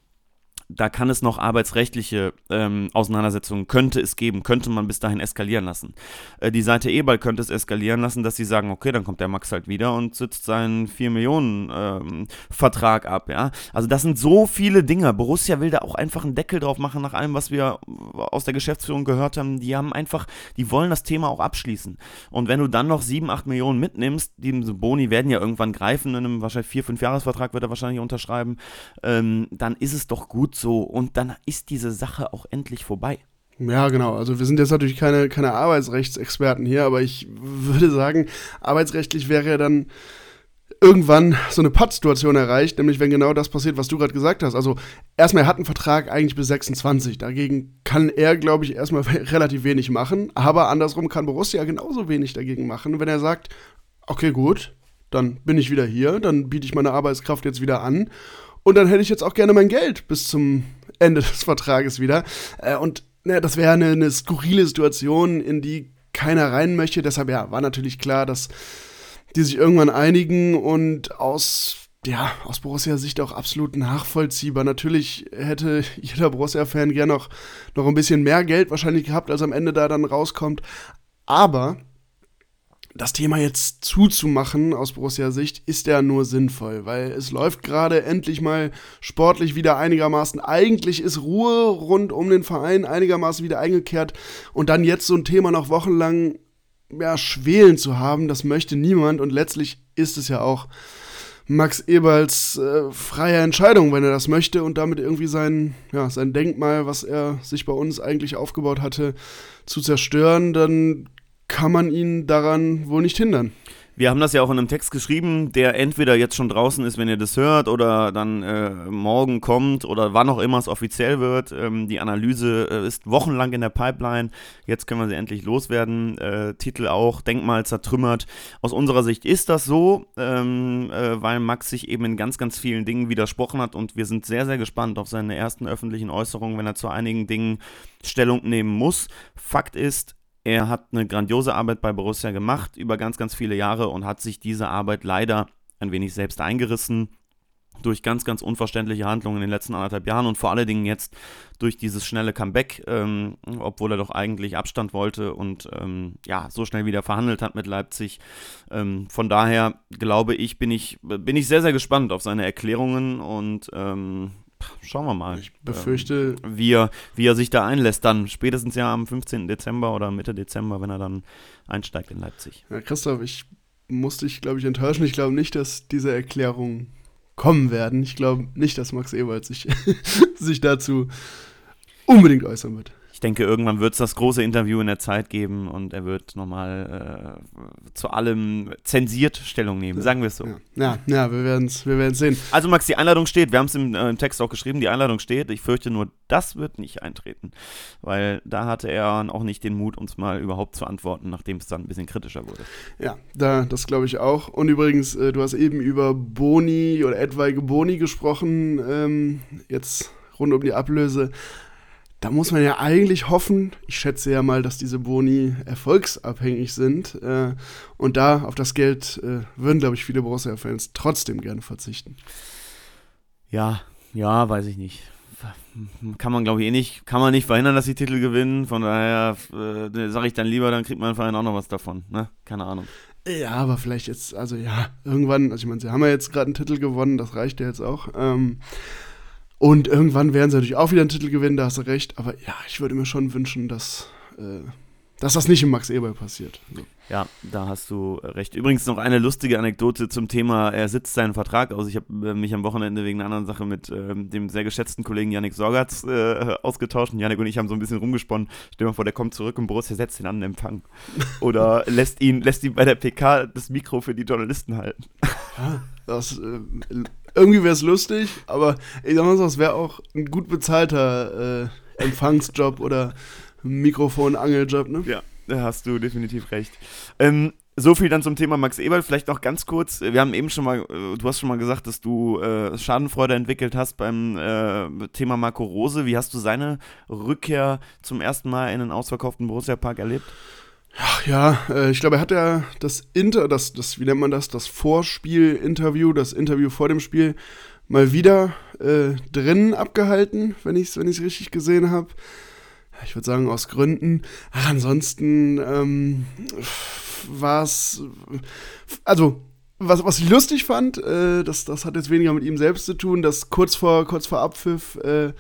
da kann es noch arbeitsrechtliche ähm, Auseinandersetzungen, könnte es geben, könnte man bis dahin eskalieren lassen. Äh, die Seite Ebal könnte es eskalieren lassen, dass sie sagen, okay, dann kommt der Max halt wieder und sitzt seinen 4 Millionen ähm, Vertrag ab, ja. Also das sind so viele Dinge. Borussia will da auch einfach einen Deckel drauf machen, nach allem, was wir aus der Geschäftsführung gehört haben. Die haben einfach, die wollen das Thema auch abschließen. Und wenn du dann noch 7, 8 Millionen mitnimmst, die Boni werden ja irgendwann greifen, in einem wahrscheinlich 4, 5 Jahresvertrag wird er wahrscheinlich unterschreiben, ähm, dann ist es doch gut so. Und dann ist diese Sache auch endlich vorbei. Ja, genau. Also wir sind jetzt natürlich keine, keine Arbeitsrechtsexperten hier, aber ich würde sagen, arbeitsrechtlich wäre ja dann irgendwann so eine Pattsituation erreicht, nämlich wenn genau das passiert, was du gerade gesagt hast. Also erstmal, er hat einen Vertrag eigentlich bis 26. Dagegen kann er, glaube ich, erstmal relativ wenig machen. Aber andersrum kann Borussia genauso wenig dagegen machen, wenn er sagt, okay, gut, dann bin ich wieder hier, dann biete ich meine Arbeitskraft jetzt wieder an und dann hätte ich jetzt auch gerne mein Geld bis zum Ende des Vertrages wieder. Äh, und ne, das wäre eine, eine skurrile Situation, in die keiner rein möchte. Deshalb ja, war natürlich klar, dass die sich irgendwann einigen und aus ja, aus Borussia-Sicht auch absolut nachvollziehbar. Natürlich hätte jeder Borussia-Fan gern noch, noch ein bisschen mehr Geld wahrscheinlich gehabt, als am Ende da dann rauskommt. Aber das Thema jetzt zuzumachen aus Borussia-Sicht ist ja nur sinnvoll, weil es läuft gerade endlich mal sportlich wieder einigermaßen. Eigentlich ist Ruhe rund um den Verein einigermaßen wieder eingekehrt. Und dann jetzt so ein Thema noch wochenlang ja, schwelen zu haben, das möchte niemand. Und letztlich ist es ja auch Max Eberls äh, freie Entscheidung, wenn er das möchte und damit irgendwie sein, ja, sein Denkmal, was er sich bei uns eigentlich aufgebaut hatte, zu zerstören, dann kann man ihn daran wohl nicht hindern. Wir haben das ja auch in einem Text geschrieben, der entweder jetzt schon draußen ist, wenn ihr das hört, oder dann äh, morgen kommt oder wann auch immer es offiziell wird. Ähm, die Analyse äh, ist wochenlang in der Pipeline. Jetzt können wir sie endlich loswerden. Äh, Titel auch, Denkmal zertrümmert. Aus unserer Sicht ist das so, ähm, äh, weil Max sich eben in ganz, ganz vielen Dingen widersprochen hat und wir sind sehr, sehr gespannt auf seine ersten öffentlichen Äußerungen, wenn er zu einigen Dingen Stellung nehmen muss. Fakt ist, er hat eine grandiose Arbeit bei Borussia gemacht über ganz, ganz viele Jahre und hat sich diese Arbeit leider ein wenig selbst eingerissen durch ganz, ganz unverständliche Handlungen in den letzten anderthalb Jahren und vor allen Dingen jetzt durch dieses schnelle Comeback, ähm, obwohl er doch eigentlich Abstand wollte und ähm, ja, so schnell wieder verhandelt hat mit Leipzig. Ähm, von daher glaube ich, bin ich, bin ich sehr, sehr gespannt auf seine Erklärungen und ähm, schauen wir mal. Ich befürchte. Ähm, wie, er, wie er sich da einlässt, dann spätestens ja am 15. Dezember oder Mitte Dezember, wenn er dann einsteigt in Leipzig. Ja, Christoph, ich muss dich, glaube ich, enttäuschen. Ich glaube nicht, dass diese Erklärungen kommen werden. Ich glaube nicht, dass Max Ewald sich, sich dazu unbedingt äußern wird. Ich denke, irgendwann wird es das große Interview in der Zeit geben und er wird nochmal äh, zu allem zensiert Stellung nehmen, sagen wir es so. Ja, ja, ja wir werden es wir sehen. Also Max, die Einladung steht, wir haben es im, äh, im, Text auch geschrieben, die Einladung steht. Ich fürchte nur, das wird nicht eintreten, weil da hatte er auch nicht den Mut, uns mal überhaupt zu antworten, nachdem es dann ein bisschen kritischer wurde. Ja, da, das glaube ich auch. Und übrigens, äh, du hast eben über Boni oder etwaige Boni gesprochen, ähm, jetzt rund um die Ablöse da muss man ja eigentlich hoffen, ich schätze ja mal, dass diese Boni erfolgsabhängig sind. Äh, und da auf das Geld äh, würden, glaube ich, viele Borussia-Fans trotzdem gerne verzichten. Ja, ja, weiß ich nicht. Kann man, glaube ich, eh nicht, kann man nicht verhindern, dass die Titel gewinnen. Von daher äh, sage ich dann lieber, dann kriegt mein Verein auch noch was davon. Ne? Keine Ahnung. Ja, aber vielleicht jetzt, also ja, irgendwann, also ich meine, sie haben ja jetzt gerade einen Titel gewonnen, das reicht ja jetzt auch. Ähm, und irgendwann werden sie natürlich auch wieder einen Titel gewinnen, da hast du recht. Aber ja, ich würde mir schon wünschen, dass, äh, dass das nicht im Max Eberl passiert. So. Ja, da hast du recht. Übrigens noch eine lustige Anekdote zum Thema, er sitzt seinen Vertrag aus. Ich habe äh, mich am Wochenende wegen einer anderen Sache mit äh, dem sehr geschätzten Kollegen Yannick Sorgatz äh, ausgetauscht. Und Yannick und ich haben so ein bisschen rumgesponnen. Stell dir mal vor, der kommt zurück und Borussia setzt ihn an den Empfang. Oder lässt ihn, lässt ihn bei der PK das Mikro für die Journalisten halten. Ja, das, äh, irgendwie wäre es lustig, aber ich sag mal so, es wäre auch ein gut bezahlter äh, Empfangsjob oder Mikrofon-Angeljob, ne? Ja, da hast du definitiv recht. Ähm, so viel dann zum Thema Max Eberl. Vielleicht noch ganz kurz. Wir haben eben schon mal, äh, du hast schon mal gesagt, dass du äh, Schadenfreude entwickelt hast beim äh, Thema Marco Rose. Wie hast du seine Rückkehr zum ersten Mal in den ausverkauften Borussia Park erlebt? Ach ja, äh, ich glaube, er hat ja das Inter, das, das, wie nennt man das, das Vorspiel-Interview, das Interview vor dem Spiel mal wieder äh, drin abgehalten, wenn ich es wenn richtig gesehen habe. Ich würde sagen, aus Gründen. Ach, ansonsten ähm, war es. Also, was, was ich lustig fand, äh, das, das hat jetzt weniger mit ihm selbst zu tun, dass kurz vor, kurz vor Abpfiff äh,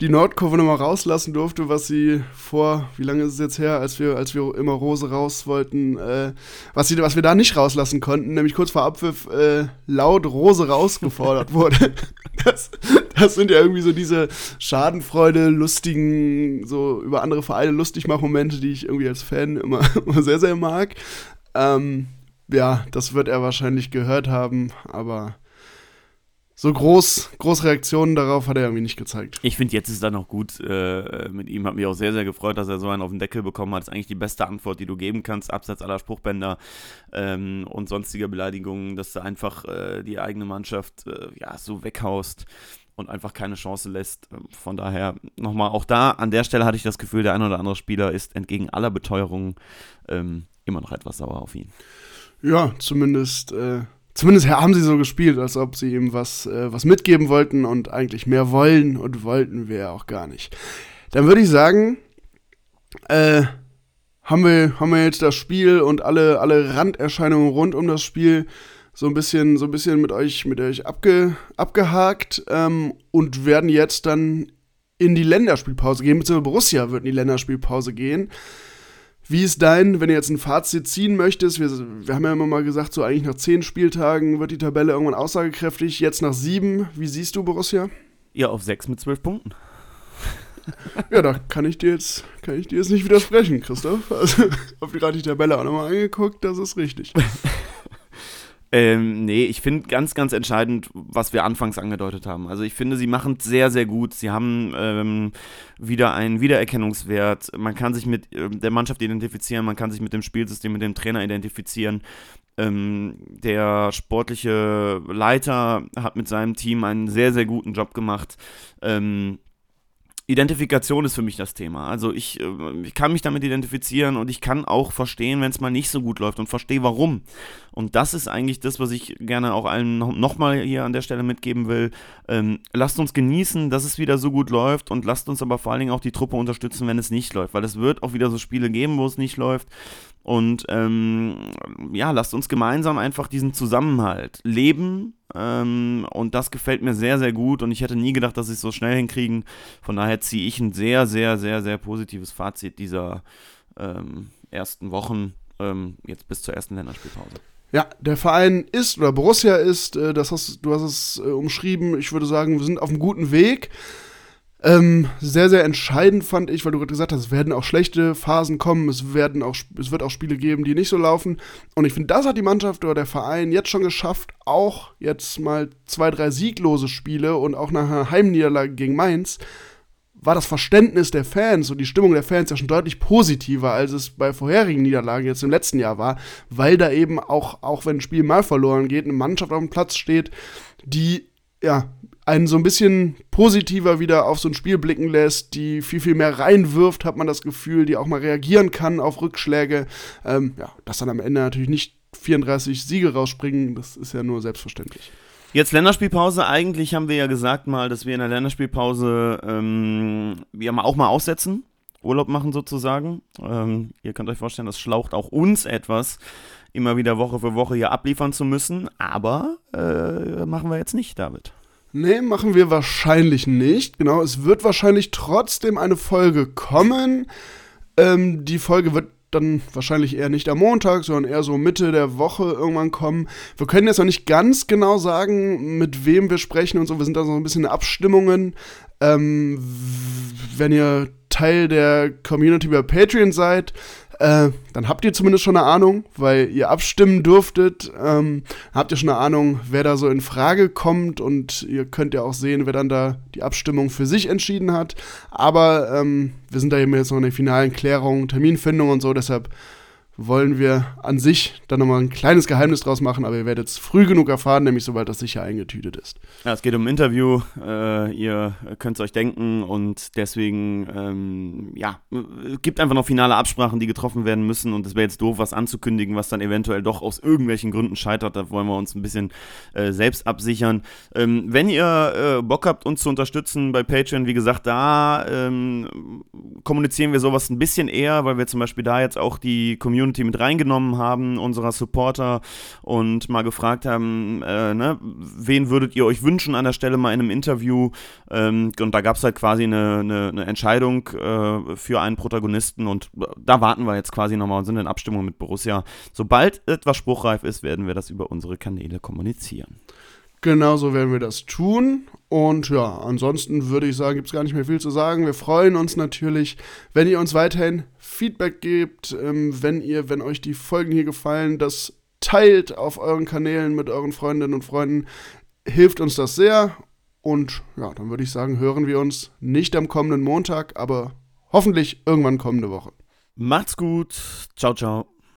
die Nordkurve nochmal rauslassen durfte, was sie vor, wie lange ist es jetzt her, als wir, als wir immer Rose raus wollten, äh, was, sie, was wir da nicht rauslassen konnten, nämlich kurz vor Abpfiff äh, laut Rose rausgefordert wurde. Das, das sind ja irgendwie so diese Schadenfreude, lustigen, so über andere Vereine lustig mach Momente, die ich irgendwie als Fan immer, immer sehr, sehr mag. Ähm, ja, das wird er wahrscheinlich gehört haben, aber so groß, groß Reaktionen darauf hat er irgendwie nicht gezeigt. Ich finde, jetzt ist er noch gut äh, mit ihm. Hat mich auch sehr, sehr gefreut, dass er so einen auf den Deckel bekommen hat. Das ist eigentlich die beste Antwort, die du geben kannst, abseits aller Spruchbänder ähm, und sonstiger Beleidigungen, dass du einfach äh, die eigene Mannschaft äh, ja, so weghaust und einfach keine Chance lässt. Von daher nochmal auch da, an der Stelle hatte ich das Gefühl, der ein oder andere Spieler ist entgegen aller Beteuerungen ähm, immer noch etwas sauer auf ihn. Ja, zumindest äh, zumindest haben sie so gespielt, als ob sie ihm was, äh, was mitgeben wollten und eigentlich mehr wollen und wollten wir auch gar nicht. Dann würde ich sagen, äh, haben wir, haben wir jetzt das Spiel und alle, alle Randerscheinungen rund um das Spiel so ein bisschen, so ein bisschen mit euch, mit euch abge, abgehakt ähm, und werden jetzt dann in die Länderspielpause gehen, beziehungsweise Borussia wird in die Länderspielpause gehen. Wie ist dein, wenn du jetzt ein Fazit ziehen möchtest? Wir, wir haben ja immer mal gesagt, so eigentlich nach zehn Spieltagen wird die Tabelle irgendwann aussagekräftig. Jetzt nach sieben. Wie siehst du Borussia? Ja, auf sechs mit zwölf Punkten. Ja, da kann ich dir jetzt, kann ich dir jetzt nicht widersprechen, Christoph. Also, gerade die Tabelle auch nochmal angeguckt, das ist richtig. Ähm, nee, ich finde ganz, ganz entscheidend, was wir anfangs angedeutet haben. Also ich finde, sie machen es sehr, sehr gut. Sie haben ähm, wieder einen Wiedererkennungswert. Man kann sich mit äh, der Mannschaft identifizieren, man kann sich mit dem Spielsystem, mit dem Trainer identifizieren. Ähm, der sportliche Leiter hat mit seinem Team einen sehr, sehr guten Job gemacht. Ähm, Identifikation ist für mich das Thema. Also ich, äh, ich, kann mich damit identifizieren und ich kann auch verstehen, wenn es mal nicht so gut läuft und verstehe warum. Und das ist eigentlich das, was ich gerne auch allen nochmal noch hier an der Stelle mitgeben will. Ähm, lasst uns genießen, dass es wieder so gut läuft und lasst uns aber vor allen Dingen auch die Truppe unterstützen, wenn es nicht läuft, weil es wird auch wieder so Spiele geben, wo es nicht läuft. Und ähm, ja, lasst uns gemeinsam einfach diesen Zusammenhalt leben. Ähm, und das gefällt mir sehr, sehr gut. Und ich hätte nie gedacht, dass sie es so schnell hinkriegen. Von daher ziehe ich ein sehr, sehr, sehr, sehr positives Fazit dieser ähm, ersten Wochen, ähm, jetzt bis zur ersten Länderspielpause. Ja, der Verein ist oder Borussia ist, äh, das hast, du hast es äh, umschrieben. Ich würde sagen, wir sind auf einem guten Weg. Ähm, sehr, sehr entscheidend fand ich, weil du gerade gesagt hast, es werden auch schlechte Phasen kommen, es, werden auch, es wird auch Spiele geben, die nicht so laufen. Und ich finde, das hat die Mannschaft oder der Verein jetzt schon geschafft, auch jetzt mal zwei, drei sieglose Spiele und auch nach einer Heimniederlage gegen Mainz, war das Verständnis der Fans und die Stimmung der Fans ja schon deutlich positiver, als es bei vorherigen Niederlagen jetzt im letzten Jahr war, weil da eben auch, auch wenn ein Spiel mal verloren geht, eine Mannschaft auf dem Platz steht, die ja, einen so ein bisschen positiver wieder auf so ein Spiel blicken lässt, die viel, viel mehr reinwirft, hat man das Gefühl, die auch mal reagieren kann auf Rückschläge. Ähm, ja, dass dann am Ende natürlich nicht 34 Siege rausspringen, das ist ja nur selbstverständlich. Jetzt Länderspielpause. Eigentlich haben wir ja gesagt mal, dass wir in der Länderspielpause ähm, wir auch mal aussetzen, Urlaub machen sozusagen. Ähm, ihr könnt euch vorstellen, das schlaucht auch uns etwas, immer wieder Woche für Woche hier abliefern zu müssen. Aber äh, machen wir jetzt nicht, David. Nee, machen wir wahrscheinlich nicht. Genau, es wird wahrscheinlich trotzdem eine Folge kommen. Ähm, die Folge wird dann wahrscheinlich eher nicht am Montag, sondern eher so Mitte der Woche irgendwann kommen. Wir können jetzt noch nicht ganz genau sagen, mit wem wir sprechen und so. Wir sind da so ein bisschen in Abstimmungen. Ähm, wenn ihr Teil der Community bei Patreon seid, äh, dann habt ihr zumindest schon eine Ahnung, weil ihr abstimmen durftet. Ähm, habt ihr schon eine Ahnung, wer da so in Frage kommt und ihr könnt ja auch sehen, wer dann da die Abstimmung für sich entschieden hat. Aber ähm, wir sind da eben jetzt noch in der finalen Klärung, Terminfindung und so, deshalb wollen wir an sich dann nochmal ein kleines Geheimnis draus machen, aber ihr werdet es früh genug erfahren, nämlich sobald das sicher eingetütet ist. Ja, es geht um ein Interview, äh, ihr könnt es euch denken und deswegen, ähm, ja, es gibt einfach noch finale Absprachen, die getroffen werden müssen und es wäre jetzt doof, was anzukündigen, was dann eventuell doch aus irgendwelchen Gründen scheitert, da wollen wir uns ein bisschen äh, selbst absichern. Ähm, wenn ihr äh, Bock habt, uns zu unterstützen bei Patreon, wie gesagt, da ähm, kommunizieren wir sowas ein bisschen eher, weil wir zum Beispiel da jetzt auch die Community Community mit reingenommen haben, unserer Supporter, und mal gefragt haben, äh, ne, wen würdet ihr euch wünschen an der Stelle mal in einem Interview? Ähm, und da gab es halt quasi eine, eine, eine Entscheidung äh, für einen Protagonisten und da warten wir jetzt quasi nochmal und sind in Abstimmung mit Borussia. Sobald etwas spruchreif ist, werden wir das über unsere Kanäle kommunizieren. Genauso werden wir das tun. Und ja, ansonsten würde ich sagen, gibt es gar nicht mehr viel zu sagen. Wir freuen uns natürlich, wenn ihr uns weiterhin Feedback gebt, ähm, wenn ihr, wenn euch die Folgen hier gefallen, das teilt auf euren Kanälen mit euren Freundinnen und Freunden. Hilft uns das sehr. Und ja, dann würde ich sagen, hören wir uns nicht am kommenden Montag, aber hoffentlich irgendwann kommende Woche. Macht's gut. Ciao, ciao.